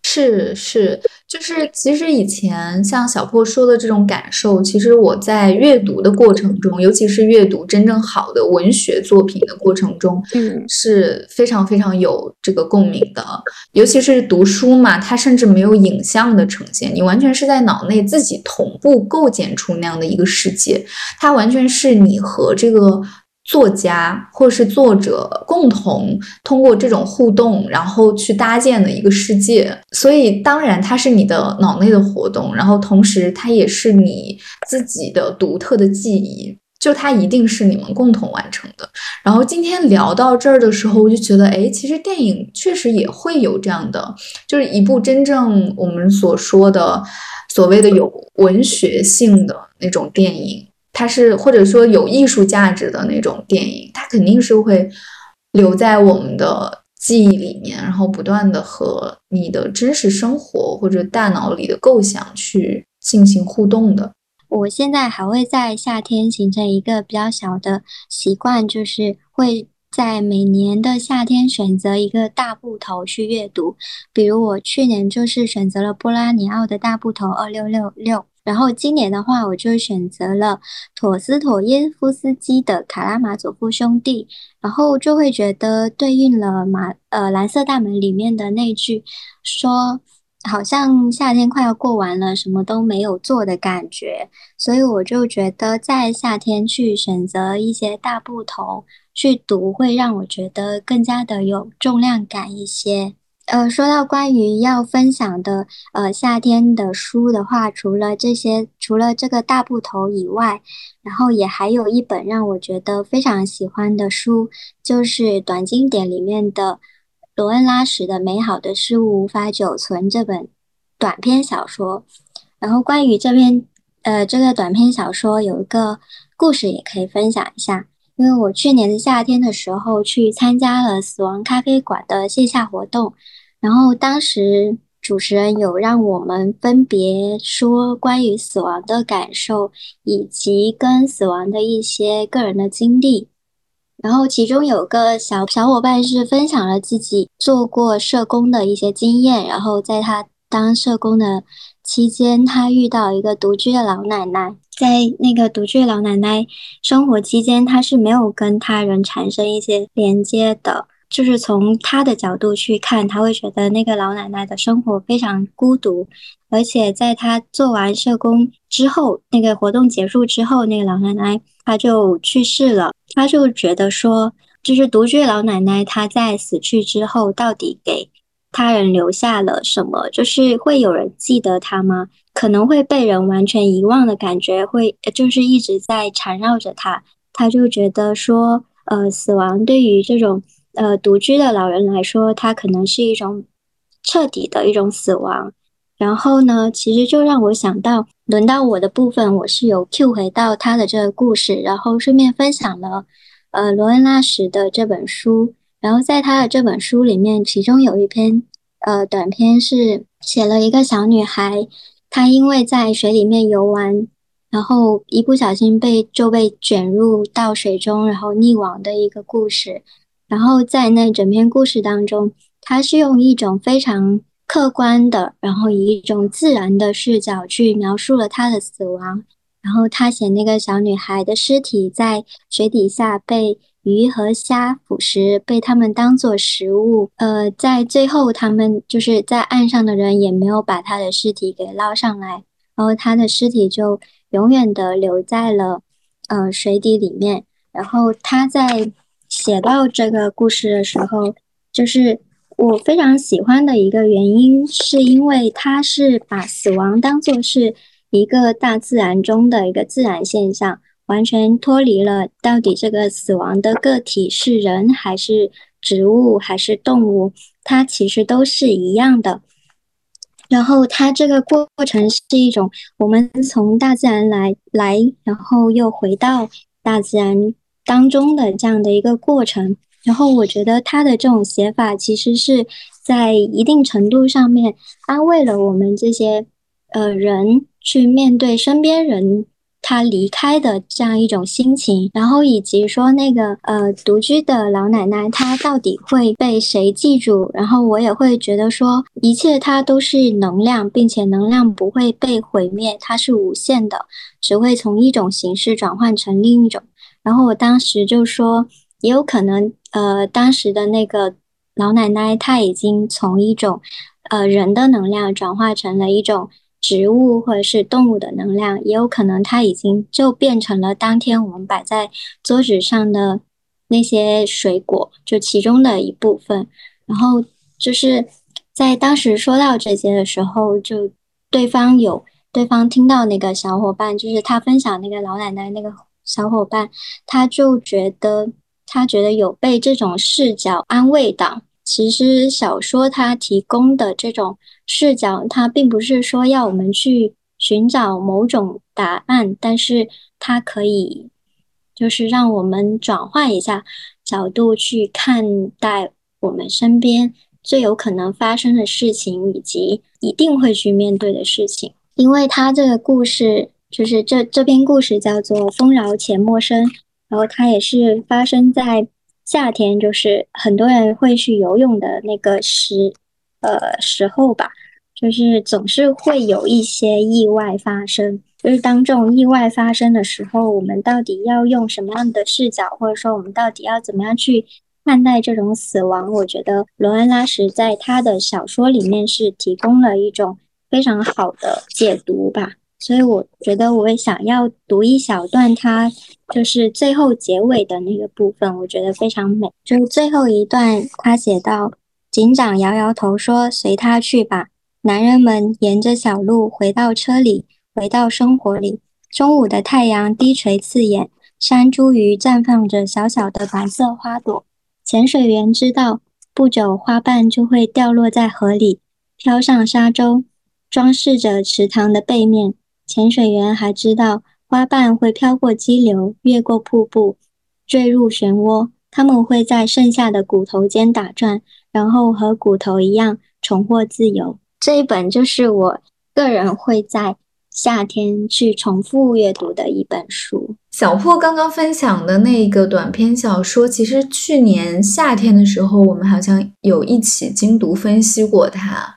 S2: 是是，就是其实以前像小破说的这种感受，其实我在阅读的过程中，尤其是阅读真正好的文学作品的过程中，
S3: 嗯，
S2: 是非常非常有这个共鸣的。尤其是读书嘛，它甚至没有影像的呈现，你完全是在脑内自己同步构建出那样的一个世界，它完全是你和这个。作家或是作者共同通过这种互动，然后去搭建的一个世界。所以，当然它是你的脑内的活动，然后同时它也是你自己的独特的记忆。就它一定是你们共同完成的。然后今天聊到这儿的时候，我就觉得，哎，其实电影确实也会有这样的，就是一部真正我们所说的所谓的有文学性的那种电影。它是或者说有艺术价值的那种电影，它肯定是会留在我们的记忆里面，然后不断的和你的真实生活或者大脑里的构想去进行互动的。
S3: 我现在还会在夏天形成一个比较小的习惯，就是会在每年的夏天选择一个大部头去阅读，比如我去年就是选择了波拉尼奥的大部头二六六六。然后今年的话，我就选择了陀思妥耶夫斯基的《卡拉马佐夫兄弟》，然后就会觉得对应了马呃《蓝色大门》里面的那句说，好像夏天快要过完了，什么都没有做的感觉，所以我就觉得在夏天去选择一些大部头去读，会让我觉得更加的有重量感一些。呃，说到关于要分享的呃夏天的书的话，除了这些，除了这个大部头以外，然后也还有一本让我觉得非常喜欢的书，就是短经典里面的罗恩拉什的《美好的事物无法久存》这本短篇小说。然后关于这篇呃这个短篇小说有一个故事也可以分享一下，因为我去年的夏天的时候去参加了死亡咖啡馆的线下活动。然后当时主持人有让我们分别说关于死亡的感受，以及跟死亡的一些个人的经历。然后其中有个小小伙伴是分享了自己做过社工的一些经验，然后在他当社工的期间，他遇到一个独居的老奶奶，在那个独居老奶奶生活期间，她是没有跟他人产生一些连接的。就是从她的角度去看，她会觉得那个老奶奶的生活非常孤独，而且在她做完社工之后，那个活动结束之后，那个老奶奶她就去世了。她就觉得说，就是独居老奶奶她在死去之后，到底给他人留下了什么？就是会有人记得他吗？可能会被人完全遗忘的感觉，会就是一直在缠绕着他。他就觉得说，呃，死亡对于这种。呃，独居的老人来说，他可能是一种彻底的一种死亡。然后呢，其实就让我想到，轮到我的部分，我是有 Q 回到他的这个故事，然后顺便分享了呃罗恩拉什的这本书。然后在他的这本书里面，其中有一篇呃短篇是写了一个小女孩，她因为在水里面游玩，然后一不小心被就被卷入到水中，然后溺亡的一个故事。然后在那整篇故事当中，他是用一种非常客观的，然后以一种自然的视角去描述了他的死亡。然后他写那个小女孩的尸体在水底下被鱼和虾腐蚀，被他们当做食物。呃，在最后，他们就是在岸上的人也没有把他的尸体给捞上来，然后他的尸体就永远的留在了呃水底里面。然后他在。写到这个故事的时候，就是我非常喜欢的一个原因，是因为他是把死亡当做是一个大自然中的一个自然现象，完全脱离了到底这个死亡的个体是人还是植物还是动物，它其实都是一样的。然后它这个过程是一种我们从大自然来来，然后又回到大自然当中的这样的一个过程。然后我觉得他的这种写法其实是在一定程度上面安慰了我们这些呃人去面对身边人。他离开的这样一种心情，然后以及说那个呃独居的老奶奶，她到底会被谁记住？然后我也会觉得说，一切它都是能量，并且能量不会被毁灭，它是无限的，只会从一种形式转换成另一种。然后我当时就说，也有可能呃当时的那个老奶奶，她已经从一种呃人的能量转化成了一种。植物或者是动物的能量，也有可能它已经就变成了当天我们摆在桌子上的那些水果，就其中的一部分。然后就是在当时说到这些的时候，就对方有对方听到那个小伙伴，就是他分享那个老奶奶那个小伙伴，他就觉得他觉得有被这种视角安慰到。其实小说它提供的这种视角，它并不是说要我们去寻找某种答案，但是它可以就是让我们转换一下角度去看待我们身边最有可能发生的事情，以及一定会去面对的事情。因为它这个故事，就是这这篇故事叫做《丰饶且陌生》，然后它也是发生在。夏天就是很多人会去游泳的那个时，呃时候吧，就是总是会有一些意外发生。就是当这种意外发生的时候，我们到底要用什么样的视角，或者说我们到底要怎么样去看待这种死亡？我觉得罗恩·拉什在他的小说里面是提供了一种非常好的解读吧。所以我觉得我也想要读一小段，他就是最后结尾的那个部分，我觉得非常美。就是最后一段，他写到：警长摇摇头说：“随他去吧。”男人们沿着小路回到车里，回到生活里。中午的太阳低垂刺眼，山茱萸绽放着小小的白色花朵。潜水员知道，不久花瓣就会掉落在河里，飘上沙洲，装饰着池塘的背面。潜水员还知道，花瓣会飘过激流，越过瀑布，坠入漩涡。它们会在剩下的骨头间打转，然后和骨头一样重获自由。这一本就是我个人会在夏天去重复阅读的一本书。
S2: 小破刚刚分享的那个短篇小说，其实去年夏天的时候，我们好像有一起精读分析过它。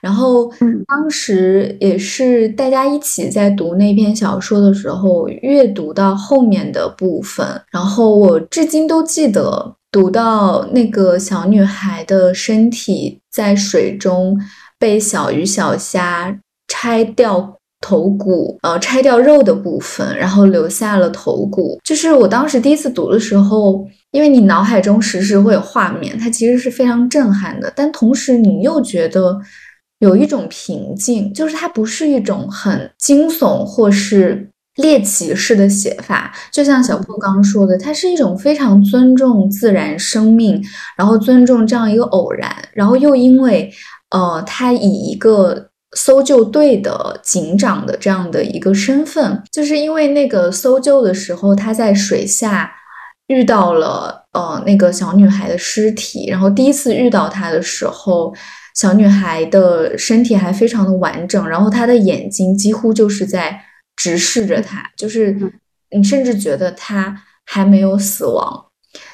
S2: 然后，当时也是大家一起在读那篇小说的时候，阅读到后面的部分，然后我至今都记得，读到那个小女孩的身体在水中被小鱼小虾拆掉头骨，呃，拆掉肉的部分，然后留下了头骨。就是我当时第一次读的时候，因为你脑海中时时会有画面，它其实是非常震撼的，但同时你又觉得。有一种平静，就是它不是一种很惊悚或是猎奇式的写法，就像小破刚说的，它是一种非常尊重自然生命，然后尊重这样一个偶然，然后又因为，呃，他以一个搜救队的警长的这样的一个身份，就是因为那个搜救的时候，他在水下遇到了呃那个小女孩的尸体，然后第一次遇到她的时候。小女孩的身体还非常的完整，然后她的眼睛几乎就是在直视着他，就是你甚至觉得他还没有死亡。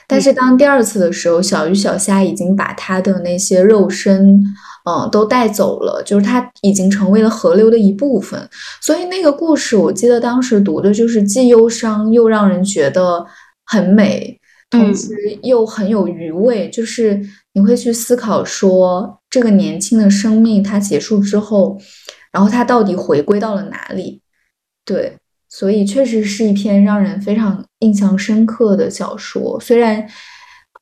S2: 但是当第二次的时候，小鱼小虾已经把他的那些肉身，嗯，都带走了，就是他已经成为了河流的一部分。所以那个故事，我记得当时读的就是既忧伤又让人觉得很美，同时又很有余味，就是你会去思考说。这个年轻的生命，它结束之后，然后它到底回归到了哪里？对，所以确实是一篇让人非常印象深刻的小说。虽然，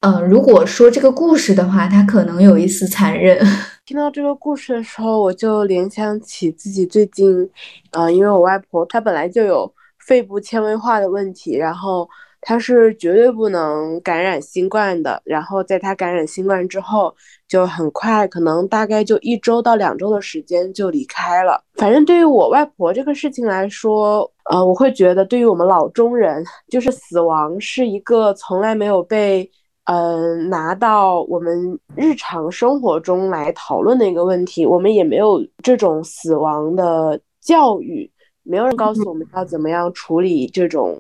S2: 呃，如果说这个故事的话，它可能有一丝残忍。
S1: 听到这个故事的时候，我就联想起自己最近，呃，因为我外婆她本来就有肺部纤维化的问题，然后他是绝对不能感染新冠的。然后在他感染新冠之后，就很快，可能大概就一周到两周的时间就离开了。反正对于我外婆这个事情来说，呃，我会觉得对于我们老中人，就是死亡是一个从来没有被。嗯，拿到我们日常生活中来讨论的一个问题，我们也没有这种死亡的教育，没有人告诉我们要怎么样处理这种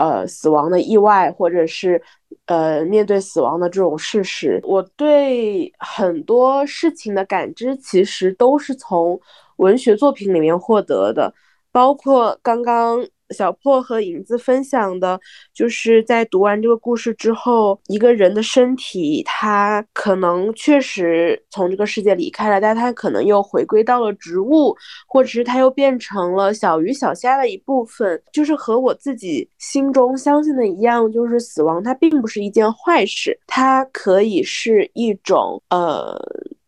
S1: 呃死亡的意外，或者是呃面对死亡的这种事实。我对很多事情的感知，其实都是从文学作品里面获得的，包括刚刚。小破和影子分享的，就是在读完这个故事之后，一个人的身体，他可能确实从这个世界离开了，但他可能又回归到了植物，或者是他又变成了小鱼小虾的一部分。就是和我自己心中相信的一样，就是死亡它并不是一件坏事，它可以是一种呃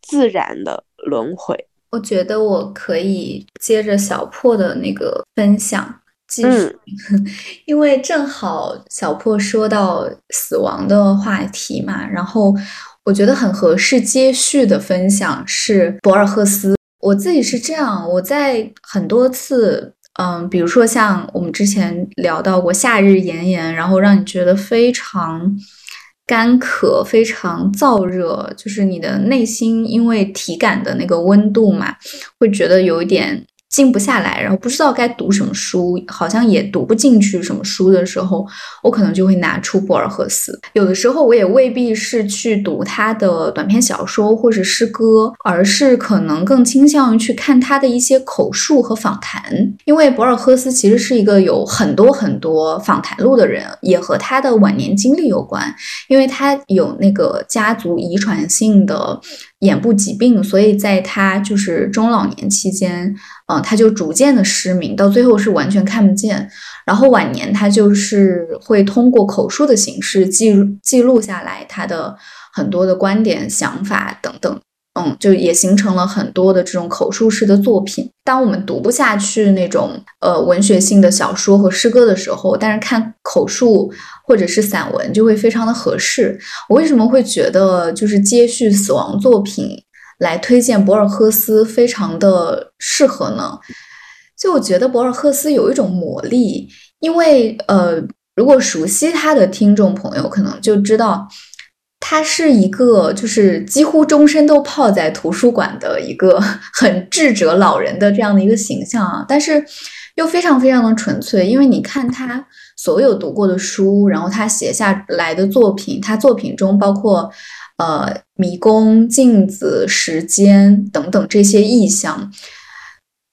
S1: 自然的轮回。
S2: 我觉得我可以接着小破的那个分享。继续，因为正好小破说到死亡的话题嘛，然后我觉得很合适接续的分享是博尔赫斯。我自己是这样，我在很多次，嗯，比如说像我们之前聊到过夏日炎炎，然后让你觉得非常干渴、非常燥热，就是你的内心因为体感的那个温度嘛，会觉得有一点。静不下来，然后不知道该读什么书，好像也读不进去什么书的时候，我可能就会拿出博尔赫斯。有的时候我也未必是去读他的短篇小说或者诗歌，而是可能更倾向于去看他的一些口述和访谈。因为博尔赫斯其实是一个有很多很多访谈录的人，也和他的晚年经历有关，因为他有那个家族遗传性的。眼部疾病，所以在他就是中老年期间，嗯，他就逐渐的失明，到最后是完全看不见。然后晚年他就是会通过口述的形式记录记录下来他的很多的观点、想法等等。嗯，就也形成了很多的这种口述式的作品。当我们读不下去那种呃文学性的小说和诗歌的时候，但是看口述或者是散文就会非常的合适。我为什么会觉得就是接续死亡作品来推荐博尔赫斯非常的适合呢？就我觉得博尔赫斯有一种魔力，因为呃，如果熟悉他的听众朋友可能就知道。他是一个，就是几乎终身都泡在图书馆的一个 很智者老人的这样的一个形象啊，但是又非常非常的纯粹，因为你看他所有读过的书，然后他写下来的作品，他作品中包括呃迷宫、镜子、时间等等这些意象，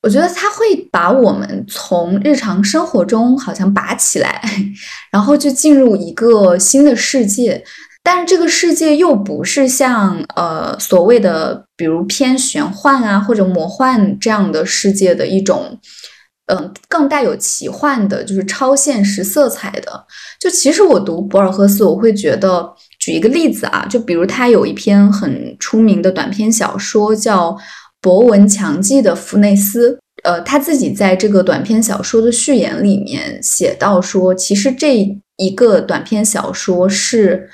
S2: 我觉得他会把我们从日常生活中好像拔起来，然后就进入一个新的世界。但是这个世界又不是像呃所谓的，比如偏玄幻啊或者魔幻这样的世界的一种，嗯，更带有奇幻的，就是超现实色彩的。就其实我读博尔赫斯，我会觉得，举一个例子啊，就比如他有一篇很出名的短篇小说叫《博闻强记的弗内斯》，呃，他自己在这个短篇小说的序言里面写到说，其实这一个短篇小说是。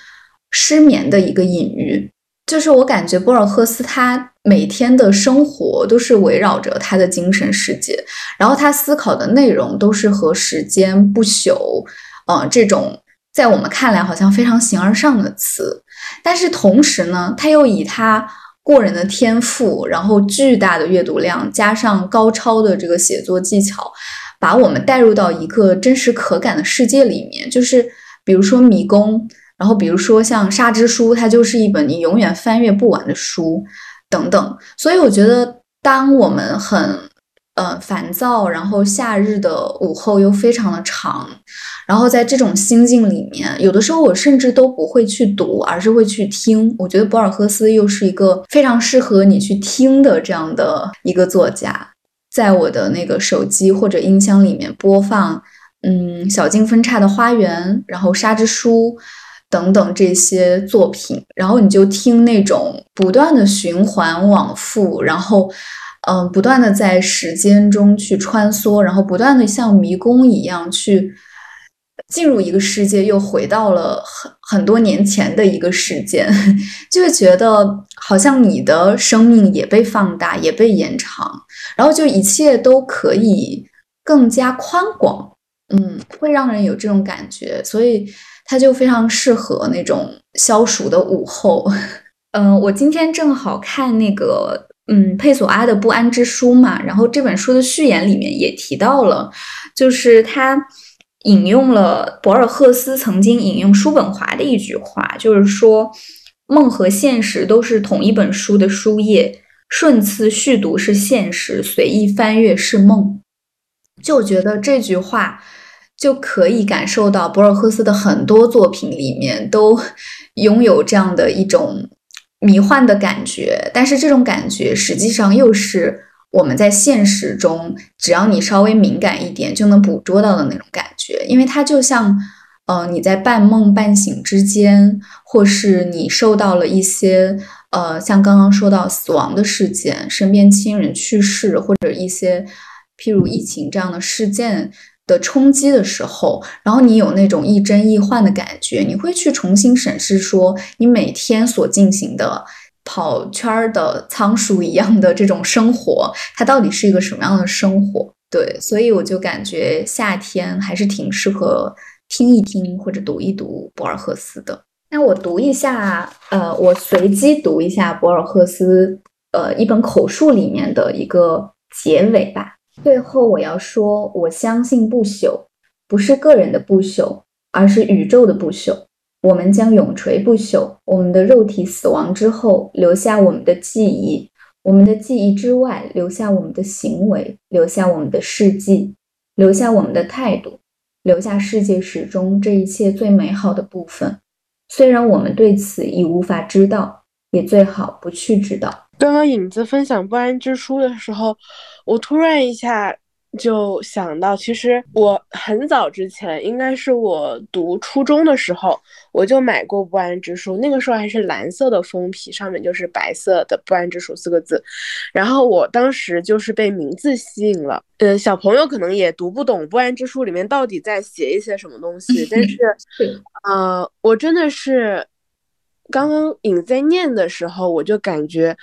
S2: 失眠的一个隐喻，就是我感觉博尔赫斯他每天的生活都是围绕着他的精神世界，然后他思考的内容都是和时间不朽，呃，这种在我们看来好像非常形而上的词，但是同时呢，他又以他过人的天赋，然后巨大的阅读量，加上高超的这个写作技巧，把我们带入到一个真实可感的世界里面，就是比如说迷宫。然后，比如说像《沙之书》，它就是一本你永远翻阅不完的书，等等。所以我觉得，当我们很呃烦躁，然后夏日的午后又非常的长，然后在这种心境里面，有的时候我甚至都不会去读，而是会去听。我觉得博尔赫斯又是一个非常适合你去听的这样的一个作家。在我的那个手机或者音箱里面播放，嗯，小径分叉的花园，然后《沙之书》。等等这些作品，然后你就听那种不断的循环往复，然后嗯，不断的在时间中去穿梭，然后不断的像迷宫一样去进入一个世界，又回到了很很多年前的一个时间，就会觉得好像你的生命也被放大，也被延长，然后就一切都可以更加宽广，嗯，会让人有这种感觉，所以它就非常适合那种消暑的午后。嗯，我今天正好看那个。嗯，佩索阿的不安之书嘛，然后这本书的序言里面也提到了，就是他引用了博尔赫斯曾经引用叔本华的一句话，就是说梦和现实都是同一本书的书页，顺次续读是现实，随意翻阅是梦。就觉得这句话就可以感受到博尔赫斯的很多作品里面都 拥有这样的一种。迷幻的感觉，但是这种感觉实际上又是我们在现实中，只要你稍微敏感一点就能捕捉到的那种感觉。因为它就像，呃，你在半梦半醒之间，或是你受到了一些，呃，像刚刚说到死亡的事件，身边亲人去世，或者一些譬如疫情这样的事件。的冲击的时候，然后你有那种亦真亦幻的感觉，你会去重新审视说，你每天所进行的跑圈的仓鼠一样的这种生活，它到底是一个什么样的生活？对，所以我就感觉夏天还是挺适合听一听或者读一读博尔赫斯的。那我读一下，呃，我随机读一下博尔赫斯，呃，一本口述里面的一个结尾吧。最后，我要说，我相信不朽不是个人的不朽，而是宇宙的不朽。我们将永垂不朽。我们的肉体死亡之后，留下我们的记忆；我们的记忆之外，留下我们的行为，留下我们的事迹，留下我们的态度，留下世界史中这一切最美好的部分。虽然我们对此已无法知道，也最好不去知道。
S1: 刚刚影子分享不安之书的时候。我突然一下就想到，其实我很早之前，应该是我读初中的时候，我就买过《不安之书》，那个时候还是蓝色的封皮，上面就是白色的“不安之书”四个字。然后我当时就是被名字吸引了。嗯，小朋友可能也读不懂《不安之书》里面到底在写一些什么东西，但是，呃，我真的是刚刚影在念的时候，我就感觉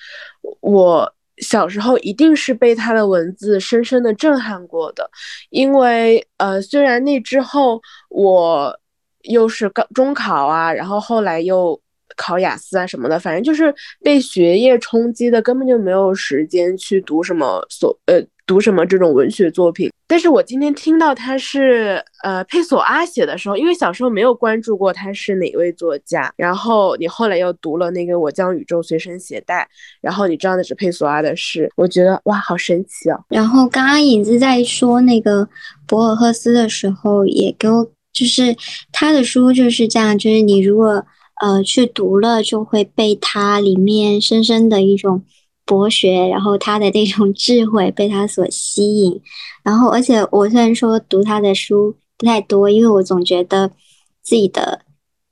S1: 我。小时候一定是被他的文字深深的震撼过的，因为呃，虽然那之后我又是高中考啊，然后后来又考雅思啊什么的，反正就是被学业冲击的，根本就没有时间去读什么所呃。读什么这种文学作品？但是我今天听到他是呃佩索阿写的时候，因为小时候没有关注过他是哪位作家，然后你后来又读了那个《我将宇宙随身携带》，然后你知道那是佩索阿的诗，我觉得哇，好神奇哦！
S3: 然后刚刚影子在说那个博尔赫斯的时候，也给我就是他的书就是这样，就是你如果呃去读了，就会被他里面深深的一种。博学，然后他的那种智慧被他所吸引，然后而且我虽然说读他的书不太多，因为我总觉得自己的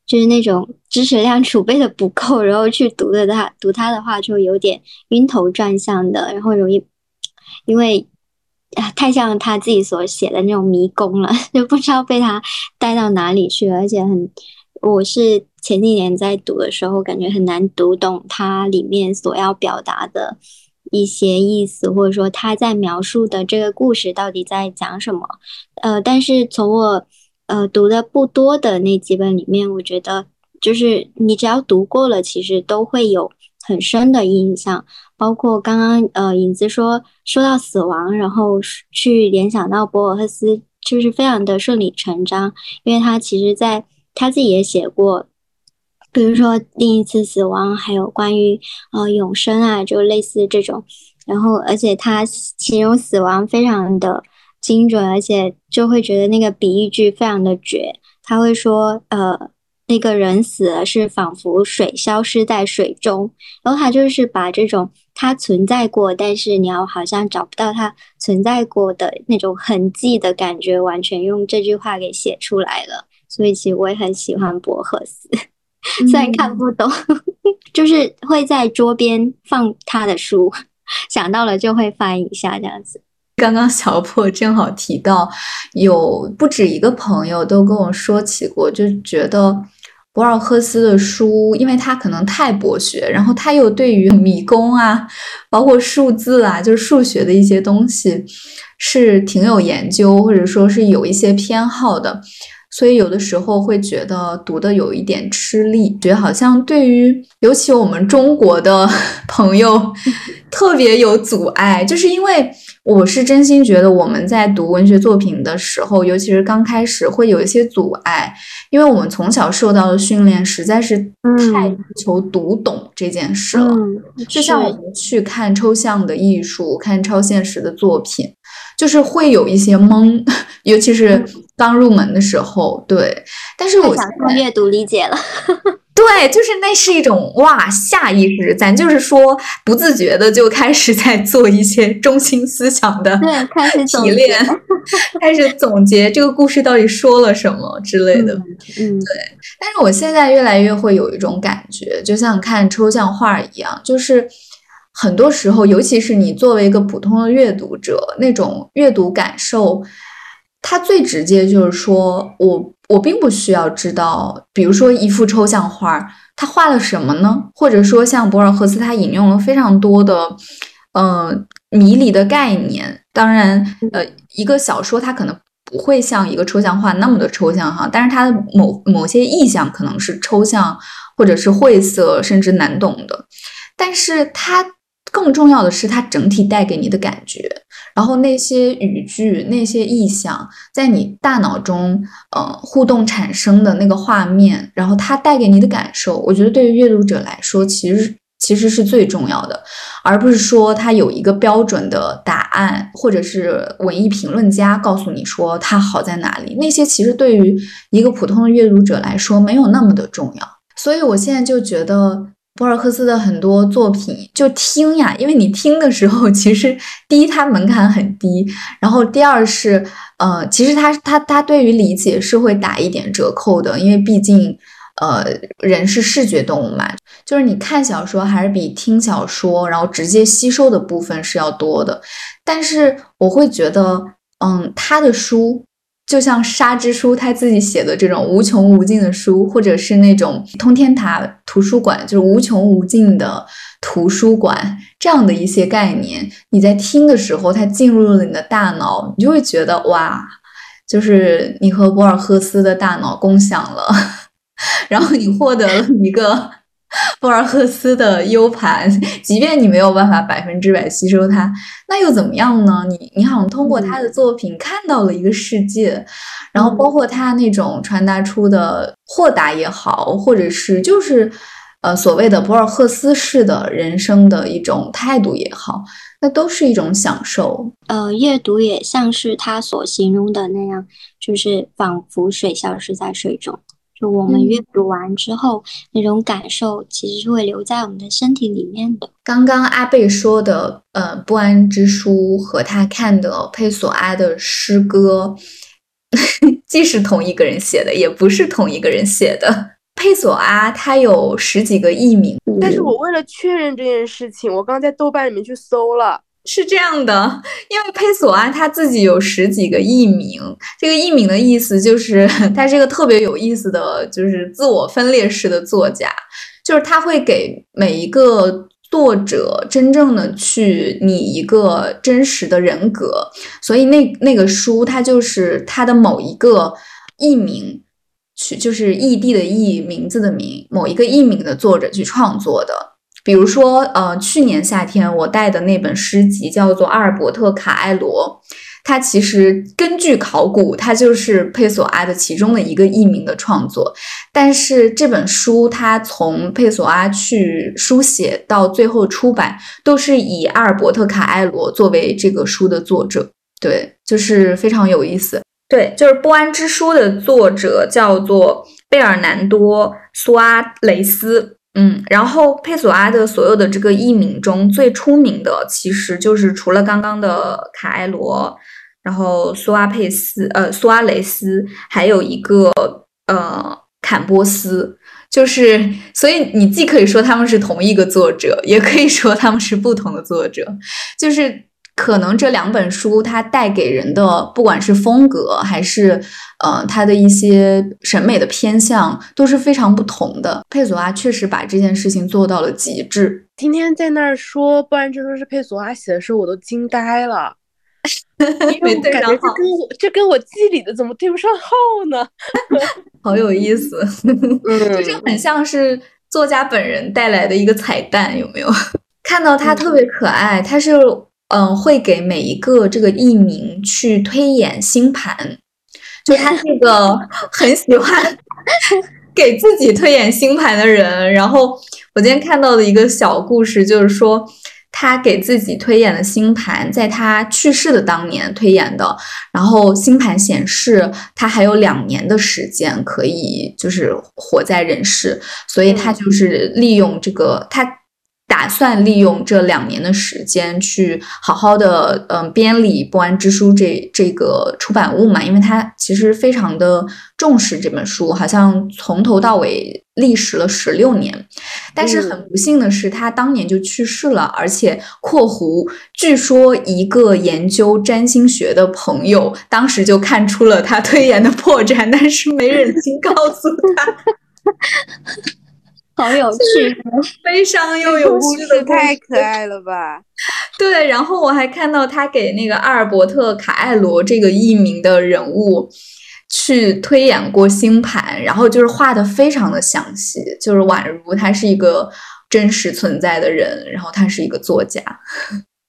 S3: 就是那种知识量 储备的不够，然后去读的他读他的话就有点晕头转向的，然后容易因为啊太像他自己所写的那种迷宫了，就不知道被他带到哪里去了，而且很我是。前几年在读的时候，感觉很难读懂它里面所要表达的一些意思，或者说他在描述的这个故事到底在讲什么。呃，但是从我呃读的不多的那几本里面，我觉得就是你只要读过了，其实都会有很深的印象。包括刚刚呃影子说说到死亡，然后去联想到博尔赫斯，就是非常的顺理成章，因为他其实在他自己也写过。比如说另一次死亡，还有关于呃永生啊，就类似这种。然后，而且他形容死亡非常的精准，而且就会觉得那个比喻句非常的绝。他会说，呃，那个人死了是仿佛水消失在水中，然后他就是把这种他存在过，但是你要好像找不到他存在过的那种痕迹的感觉，完全用这句话给写出来了。所以，其实我也很喜欢博赫斯。虽然看不懂，就是会在桌边放他的书，想到了就会翻一下这样子。
S2: 刚刚小破正好提到，有不止一个朋友都跟我说起过，就觉得博尔赫斯的书，因为他可能太博学，然后他又对于迷宫啊，包括数字啊，就是数学的一些东西是挺有研究，或者说是有一些偏好的。所以有的时候会觉得读的有一点吃力，觉得好像对于尤其我们中国的 朋友特别有阻碍，就是因为我是真心觉得我们在读文学作品的时候，尤其是刚开始会有一些阻碍，因为我们从小受到的训练实在是太求读懂这件事了，就像我们去看抽象的艺术、看超现实的作品。就是会有一些懵，尤其是刚入门的时候，对。但是我
S3: 想从阅读理解了，
S2: 对，就是那是一种哇，下意识，咱就是说不自觉的就开始在做一些中心思想的
S3: 对，开始
S2: 提炼，开始总结这个故事到底说了什么之类的，
S3: 嗯，
S2: 对。但是我现在越来越会有一种感觉，就像看抽象画一样，就是。很多时候，尤其是你作为一个普通的阅读者，那种阅读感受，它最直接就是说，我我并不需要知道，比如说一幅抽象画，它画了什么呢？或者说像博尔赫斯，他引用了非常多的，嗯，迷离的概念。当然，呃，一个小说它可能不会像一个抽象画那么的抽象哈，但是它的某某些意象可能是抽象或者是晦涩甚至难懂的，但是它。更重要的是，它整体带给你的感觉，然后那些语句、那些意象，在你大脑中，呃，互动产生的那个画面，然后它带给你的感受，我觉得对于阅读者来说，其实其实是最重要的，而不是说它有一个标准的答案，或者是文艺评论家告诉你说它好在哪里，那些其实对于一个普通的阅读者来说没有那么的重要。所以我现在就觉得。博尔赫斯的很多作品就听呀，因为你听的时候，其实第一它门槛很低，然后第二是呃，其实他他他对于理解是会打一点折扣的，因为毕竟呃人是视觉动物嘛，就是你看小说还是比听小说，然后直接吸收的部分是要多的，但是我会觉得，嗯，他的书。就像沙之书他自己写的这种无穷无尽的书，或者是那种通天塔图书馆，就是无穷无尽的图书馆这样的一些概念，你在听的时候，它进入了你的大脑，你就会觉得哇，就是你和博尔赫斯的大脑共享了，然后你获得了一个。博尔赫斯的 U 盘，即便你没有办法百分之百吸收它，那又怎么样呢？你你好像通过他的作品看到了一个世界，然后包括他那种传达出的豁达也好，或者是就是呃所谓的博尔赫斯式的人生的一种态度也好，那都是一种享受。
S3: 呃，阅读也像是他所形容的那样，就是仿佛水消失在水中。就我们阅读完之后，那种感受其实是会留在我们的身体里面的。
S2: 刚刚阿贝说的，呃，不安之书和他看的佩索阿的诗歌，既是同一个人写的，也不是同一个人写的。佩索阿他有十几个艺名，
S1: 但是我为了确认这件事情，我刚在豆瓣里面去搜了。
S2: 是这样的，因为佩索阿他自己有十几个艺名，这个艺名的意思就是他是一个特别有意思的就是自我分裂式的作家，就是他会给每一个作者真正的去拟一个真实的人格，所以那那个书它就是他的某一个艺名，去就是异地的异名字的名，某一个艺名的作者去创作的。比如说，呃，去年夏天我带的那本诗集叫做《阿尔伯特·卡埃罗》，它其实根据考古，它就是佩索阿的其中的一个译名的创作。但是这本书，它从佩索阿去书写到最后出版，都是以阿尔伯特·卡埃罗作为这个书的作者。对，就是非常有意思。对，就是《不安之书》的作者叫做贝尔南多·苏阿雷斯。嗯，然后佩索阿的所有的这个译名中最出名的，其实就是除了刚刚的卡埃罗，然后苏阿佩斯，呃，苏阿雷斯，还有一个呃坎波斯。就是，所以你既可以说他们是同一个作者，也可以说他们是不同的作者。就是可能这两本书它带给人的，不管是风格还是呃它的一些审美的偏向，都是非常不同的。佩索阿确实把这件事情做到了极致。
S1: 今天在那儿说，不然这都是佩索阿写的时候，我都惊呆了。
S2: 没对上号，
S1: 这跟我这跟我记里的怎么对不上号呢？
S2: 好有意思，
S1: 嗯，
S2: 就很像是作家本人带来的一个彩蛋，有没有？看到他特别可爱，他是嗯会给每一个这个艺名去推演星盘，就他是个 很喜欢 给自己推演星盘的人。然后我今天看到的一个小故事就是说。他给自己推演的星盘，在他去世的当年推演的，然后星盘显示他还有两年的时间可以就是活在人世，所以他就是利用这个他。打算利用这两年的时间去好好的嗯编理《不安之书》这这个出版物嘛，因为他其实非常的重视这本书，好像从头到尾历时了十六年。但是很不幸的是，他当年就去世了，而且（括弧）据说一个研究占星学的朋友当时就看出了他推演的破绽，但是没忍心告诉他。
S3: 好有趣，
S2: 悲伤又有趣的
S1: 太可爱了吧？
S2: 对，然后我还看到他给那个阿尔伯特·卡艾罗这个艺名的人物去推演过星盘，然后就是画的非常的详细，就是宛如他是一个真实存在的人，然后他是一个作家。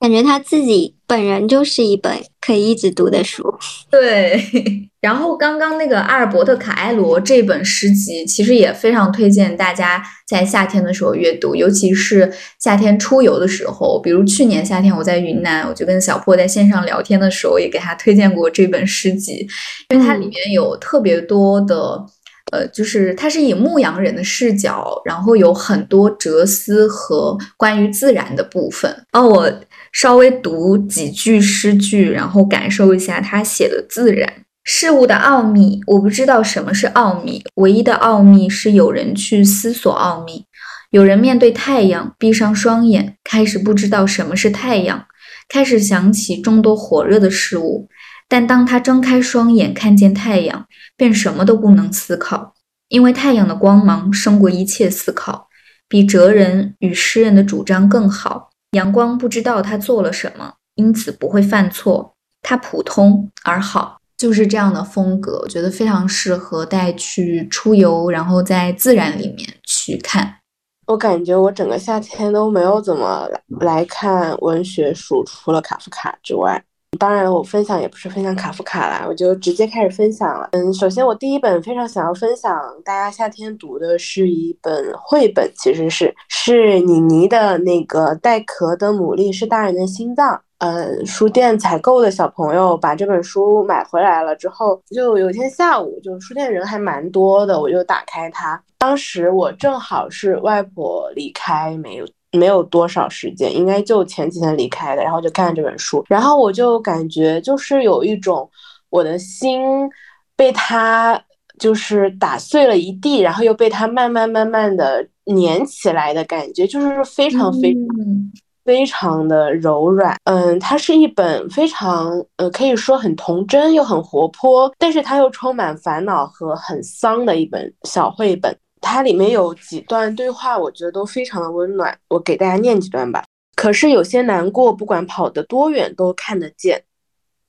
S3: 感觉他自己本人就是一本可以一直读的书。
S2: 对，然后刚刚那个阿尔伯特·卡埃罗这本诗集，其实也非常推荐大家在夏天的时候阅读，尤其是夏天出游的时候。比如去年夏天我在云南，我就跟小破在线上聊天的时候，也给他推荐过这本诗集，因为它里面有特别多的。呃，就是它是以牧羊人的视角，然后有很多哲思和关于自然的部分。哦，我稍微读几句诗句，然后感受一下他写的自然事物的奥秘。我不知道什么是奥秘，唯一的奥秘是有人去思索奥秘。有人面对太阳，闭上双眼，开始不知道什么是太阳，开始想起众多火热的事物。但当他睁开双眼，看见太阳，便什么都不能思考，因为太阳的光芒胜过一切思考，比哲人与诗人的主张更好。阳光不知道他做了什么，因此不会犯错。他普通而好，就是这样的风格，我觉得非常适合带去出游，然后在自然里面去看。
S1: 我感觉我整个夏天都没有怎么来看文学书，除了卡夫卡之外。当然，我分享也不是分享卡夫卡啦，我就直接开始分享了。嗯，首先我第一本非常想要分享大家夏天读的是一本绘本，其实是是妮妮的那个带壳的牡蛎是大人的心脏。嗯，书店采购的小朋友把这本书买回来了之后，就有一天下午，就书店人还蛮多的，我就打开它。当时我正好是外婆离开没有。没有多少时间，应该就前几天离开的，然后就看这本书，然后我就感觉就是有一种我的心被他就是打碎了一地，然后又被他慢慢慢慢的粘起来的感觉，就是非常非常非常的柔软。嗯，它是一本非常呃可以说很童真又很活泼，但是它又充满烦恼和很丧的一本小绘本。它里面有几段对话，我觉得都非常的温暖。我给大家念几段吧。可是有些难过，不管跑得多远都看得见。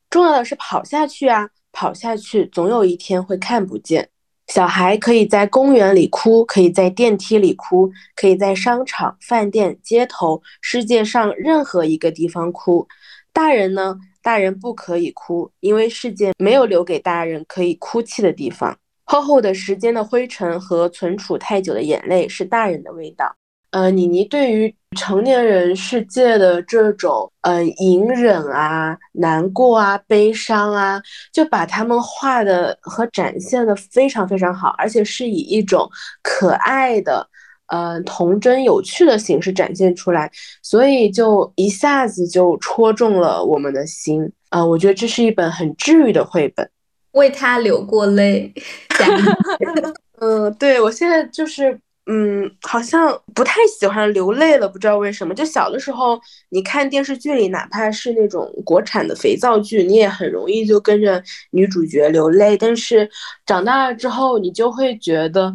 S1: 重要的是跑下去啊，跑下去，总有一天会看不见。小孩可以在公园里哭，可以在电梯里哭，可以在商场、饭店、街头，世界上任何一个地方哭。大人呢？大人不可以哭，因为世界没有留给大人可以哭泣的地方。厚厚的时间的灰尘和存储太久的眼泪是大人的味道。呃，妮妮对于成年人世界的这种呃隐忍啊、难过啊、悲伤啊，就把他们画的和展现的非常非常好，而且是以一种可爱的、呃童真有趣的形式展现出来，所以就一下子就戳中了我们的心。啊，我觉得这是一本很治愈的绘本。
S2: 为他流过泪，
S1: 嗯，对我现在就是。嗯，好像不太喜欢流泪了，不知道为什么。就小的时候，你看电视剧里，哪怕是那种国产的肥皂剧，你也很容易就跟着女主角流泪。但是长大了之后，你就会觉得，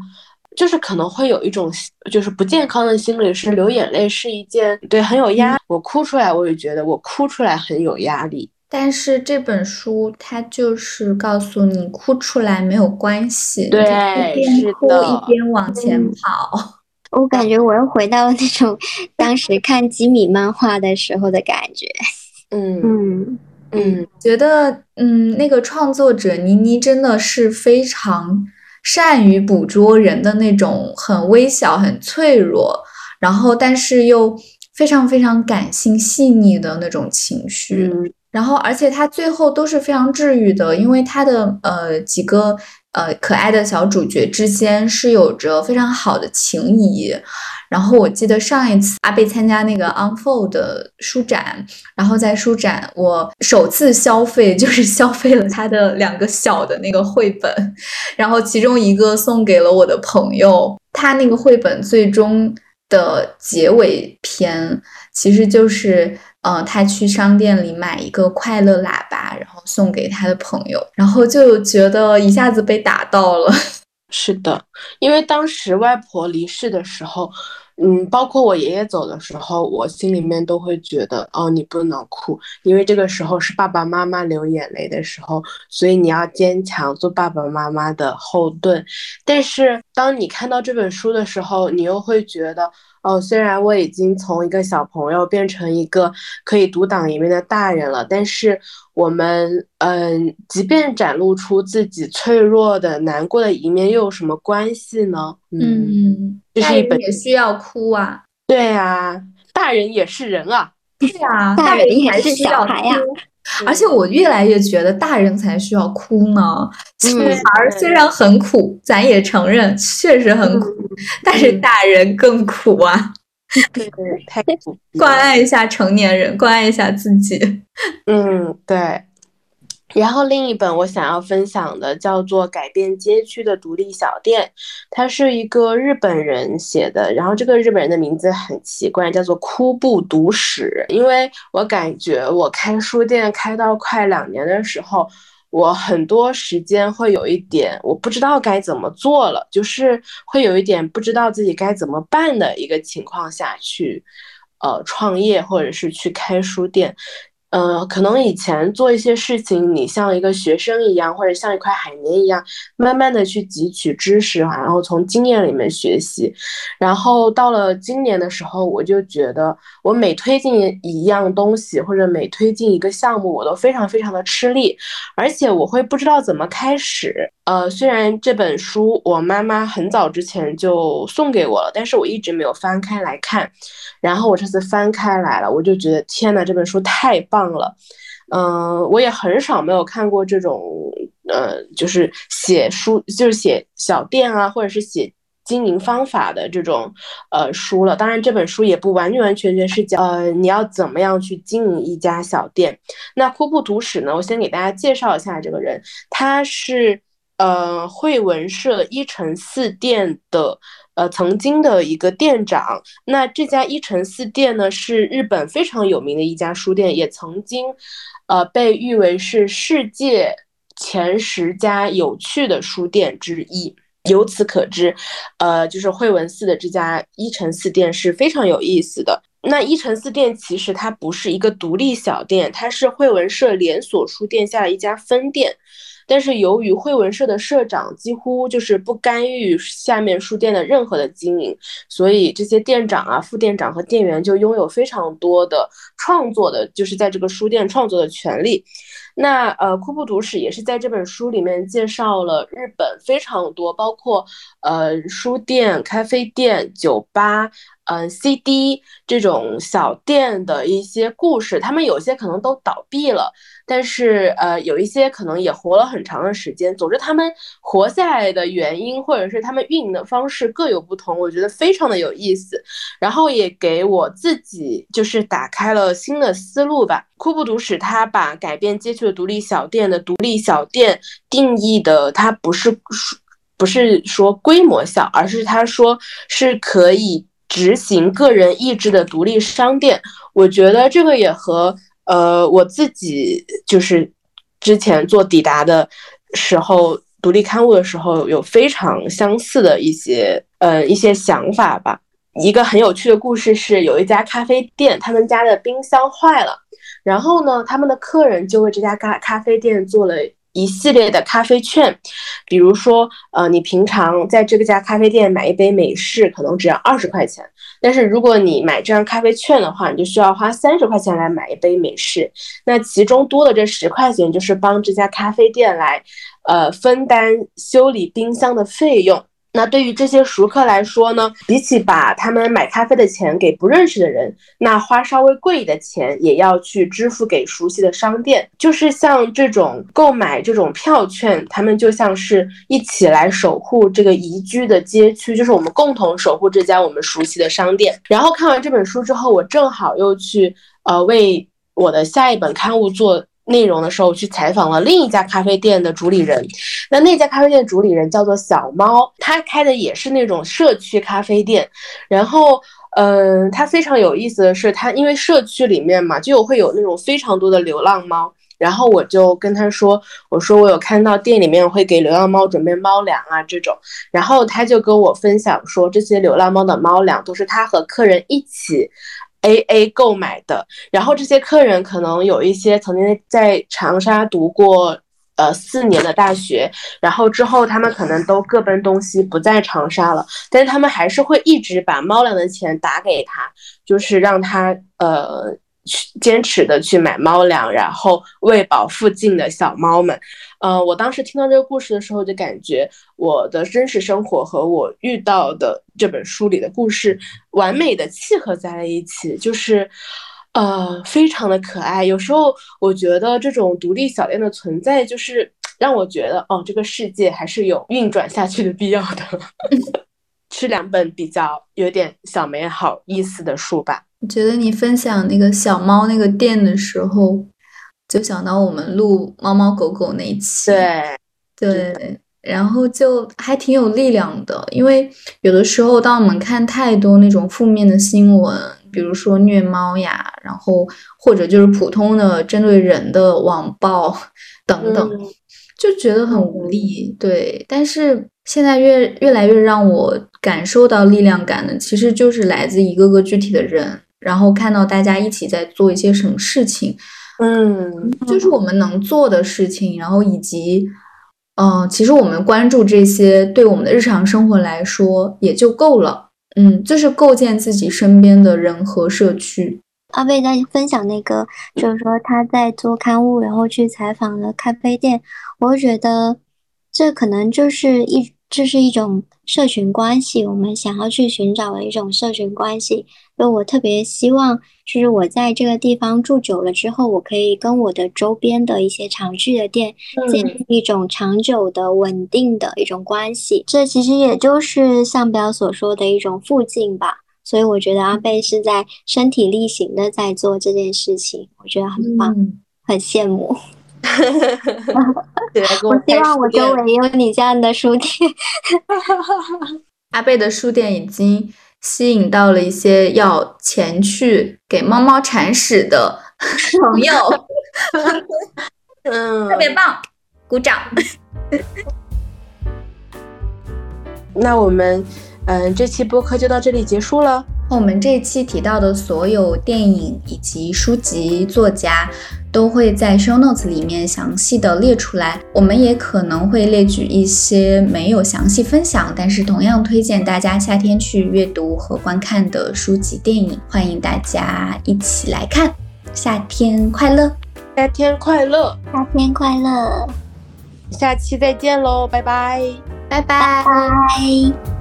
S1: 就是可能会有一种就是不健康的心理，是流眼泪是一件对很有压。我哭出来，我也觉得我哭出来很有压力。
S2: 但是这本书它就是告诉你，哭出来没有关系，
S1: 对，
S2: 一边哭一边往前跑。
S3: 我感觉我又回到了那种当时看吉米漫画的时候的感觉。
S1: 嗯
S3: 嗯
S1: 嗯，
S2: 觉得嗯，那个创作者倪妮真的是非常善于捕捉人的那种很微小、很脆弱，然后但是又非常非常感性、细腻的那种情绪。然后，而且它最后都是非常治愈的，因为它的呃几个呃可爱的小主角之间是有着非常好的情谊。然后我记得上一次阿贝参加那个 Unfold 的书展，然后在书展我首次消费就是消费了他的两个小的那个绘本，然后其中一个送给了我的朋友，他那个绘本最终的结尾篇其实就是。嗯，他去商店里买一个快乐喇叭，然后送给他的朋友，然后就觉得一下子被打到了。
S1: 是的，因为当时外婆离世的时候，嗯，包括我爷爷走的时候，我心里面都会觉得，哦，你不能哭，因为这个时候是爸爸妈妈流眼泪的时候，所以你要坚强，做爸爸妈妈的后盾。但是当你看到这本书的时候，你又会觉得。哦，虽然我已经从一个小朋友变成一个可以独当一面的大人了，但是我们，嗯，即便展露出自己脆弱的、难过的一面，又有什么关系呢？
S2: 嗯，
S1: 这是一本
S2: 也需要哭啊。
S1: 对呀，大人也是人啊。
S2: 对呀，
S3: 大
S2: 人
S3: 也是小孩呀。
S2: 而且我越来越觉得大人才需要哭呢。小孩虽然很苦，咱也承认确实很苦，但是大人更苦啊。
S1: 对，太苦。
S2: 关爱一下成年人，关爱一下自己。
S1: 嗯，对。然后另一本我想要分享的叫做《改变街区的独立小店》，它是一个日本人写的。然后这个日本人的名字很奇怪，叫做枯布读史。因为我感觉我开书店开到快两年的时候，我很多时间会有一点我不知道该怎么做了，就是会有一点不知道自己该怎么办的一个情况下去，呃，创业或者是去开书店。呃，可能以前做一些事情，你像一个学生一样，或者像一块海绵一样，慢慢的去汲取知识，然后从经验里面学习。然后到了今年的时候，我就觉得我每推进一样东西，或者每推进一个项目，我都非常非常的吃力，而且我会不知道怎么开始。呃，虽然这本书我妈妈很早之前就送给我了，但是我一直没有翻开来看。然后我这次翻开来了，我就觉得天呐，这本书太棒了。嗯，我也很少没有看过这种，呃，就是写书，就是写小店啊，或者是写经营方法的这种呃书了。当然，这本书也不完完全全是讲呃你要怎么样去经营一家小店。那库布图史呢，我先给大家介绍一下这个人，他是。呃，汇文社一城四店的呃曾经的一个店长，那这家一城四店呢是日本非常有名的一家书店，也曾经呃被誉为是世界前十家有趣的书店之一。由此可知，呃，就是惠文寺的这家一城四店是非常有意思的。那一城四店其实它不是一个独立小店，它是惠文社连锁书店下的一家分店。但是由于汇文社的社长几乎就是不干预下面书店的任何的经营，所以这些店长啊、副店长和店员就拥有非常多的创作的，就是在这个书店创作的权利。那呃，库布图史也是在这本书里面介绍了日本非常多，包括呃书店、咖啡店、酒吧。嗯，CD 这种小店的一些故事，他们有些可能都倒闭了，但是呃，有一些可能也活了很长的时间。总之，他们活下来的原因，或者是他们运营的方式各有不同，我觉得非常的有意思。然后也给我自己就是打开了新的思路吧。库布读史他把改变街区的独立小店的独立小店定义的，它不是。不是说规模小，而是他说是可以执行个人意志的独立商店。我觉得这个也和呃我自己就是之前做抵达的时候，独立刊物的时候有非常相似的一些呃一些想法吧。一个很有趣的故事是，有一家咖啡店，他们家的冰箱坏了，然后呢，他们的客人就为这家咖咖啡店做了一系列的咖啡券，比如说，呃，你平常在这个家咖啡店买一杯美式可能只要二十块钱，但是如果你买这张咖啡券的话，你就需要花三十块钱来买一杯美式，那其中多的这十块钱就是帮这家咖啡店来，呃，分担修理冰箱的费用。那对于这些熟客来说呢，比起把他们买咖啡的钱给不认识的人，那花稍微贵的钱也要去支付给熟悉的商店。就是像这种购买这种票券，他们就像是一起来守护这个宜居的街区，就是我们共同守护这家我们熟悉的商店。然后看完这本书之后，我正好又去呃为我的下一本刊物做。内容的时候去采访了另一家咖啡店的主理人，那那家咖啡店主理人叫做小猫，他开的也是那种社区咖啡店。然后，嗯，他非常有意思的是，他因为社区里面嘛，就会有那种非常多的流浪猫。然后我就跟他说，我说我有看到店里面会给流浪猫准备猫粮啊这种。然后他就跟我分享说，这些流浪猫的猫粮都是他和客人一起。A A 购买的，然后这些客人可能有一些曾经在长沙读过呃四年的大学，然后之后他们可能都各奔东西不在长沙了，但是他们还是会一直把猫粮的钱打给他，就是让他呃。去坚持的去买猫粮，然后喂饱附近的小猫们。呃，我当时听到这个故事的时候，就感觉我的真实生活和我遇到的这本书里的故事完美的契合在了一起，就是呃，非常的可爱。有时候我觉得这种独立小店的存在，就是让我觉得哦，这个世界还是有运转下去的必要的。是两本比较有点小美好意思的书吧。
S2: 我觉得你分享那个小猫那个店的时候，就想到我们录猫猫狗狗那一期，
S1: 对
S2: 对，然后就还挺有力量的。因为有的时候，当我们看太多那种负面的新闻，比如说虐猫呀，然后或者就是普通的针对人的网暴等等，就觉得很无力。对，但是。现在越越来越让我感受到力量感的，其实就是来自一个个具体的人，然后看到大家一起在做一些什么事情，
S1: 嗯，
S2: 就是我们能做的事情，然后以及，嗯，其实我们关注这些，对我们的日常生活来说也就够了，嗯，就是构建自己身边的人和社区。
S3: 阿贝在分享那个，就是说他在做刊物，然后去采访了咖啡店，我觉得这可能就是一。这是一种社群关系，我们想要去寻找的一种社群关系。就我特别希望，就是我在这个地方住久了之后，我可以跟我的周边的一些常去的店建立一种长久的、稳定的一种关系。这其实也就是向标所说的一种附近吧。所以我觉得阿贝是在身体力行的在做这件事情，我觉得很棒，很羡慕。我希望我周围有你这样的书店。
S2: 阿贝的书店已经吸引到了一些要前去给猫猫铲屎的朋友。
S1: 嗯，
S2: 特别棒，鼓掌。
S1: 那我们，嗯，这期播客就到这里结束了。
S2: 我们这期提到的所有电影以及书籍、作家。都会在 show notes 里面详细的列出来。我们也可能会列举一些没有详细分享，但是同样推荐大家夏天去阅读和观看的书籍、电影，欢迎大家一起来看。夏天快乐，
S1: 夏天快乐，
S3: 夏天快乐，
S1: 下期再见喽，拜拜，
S2: 拜拜。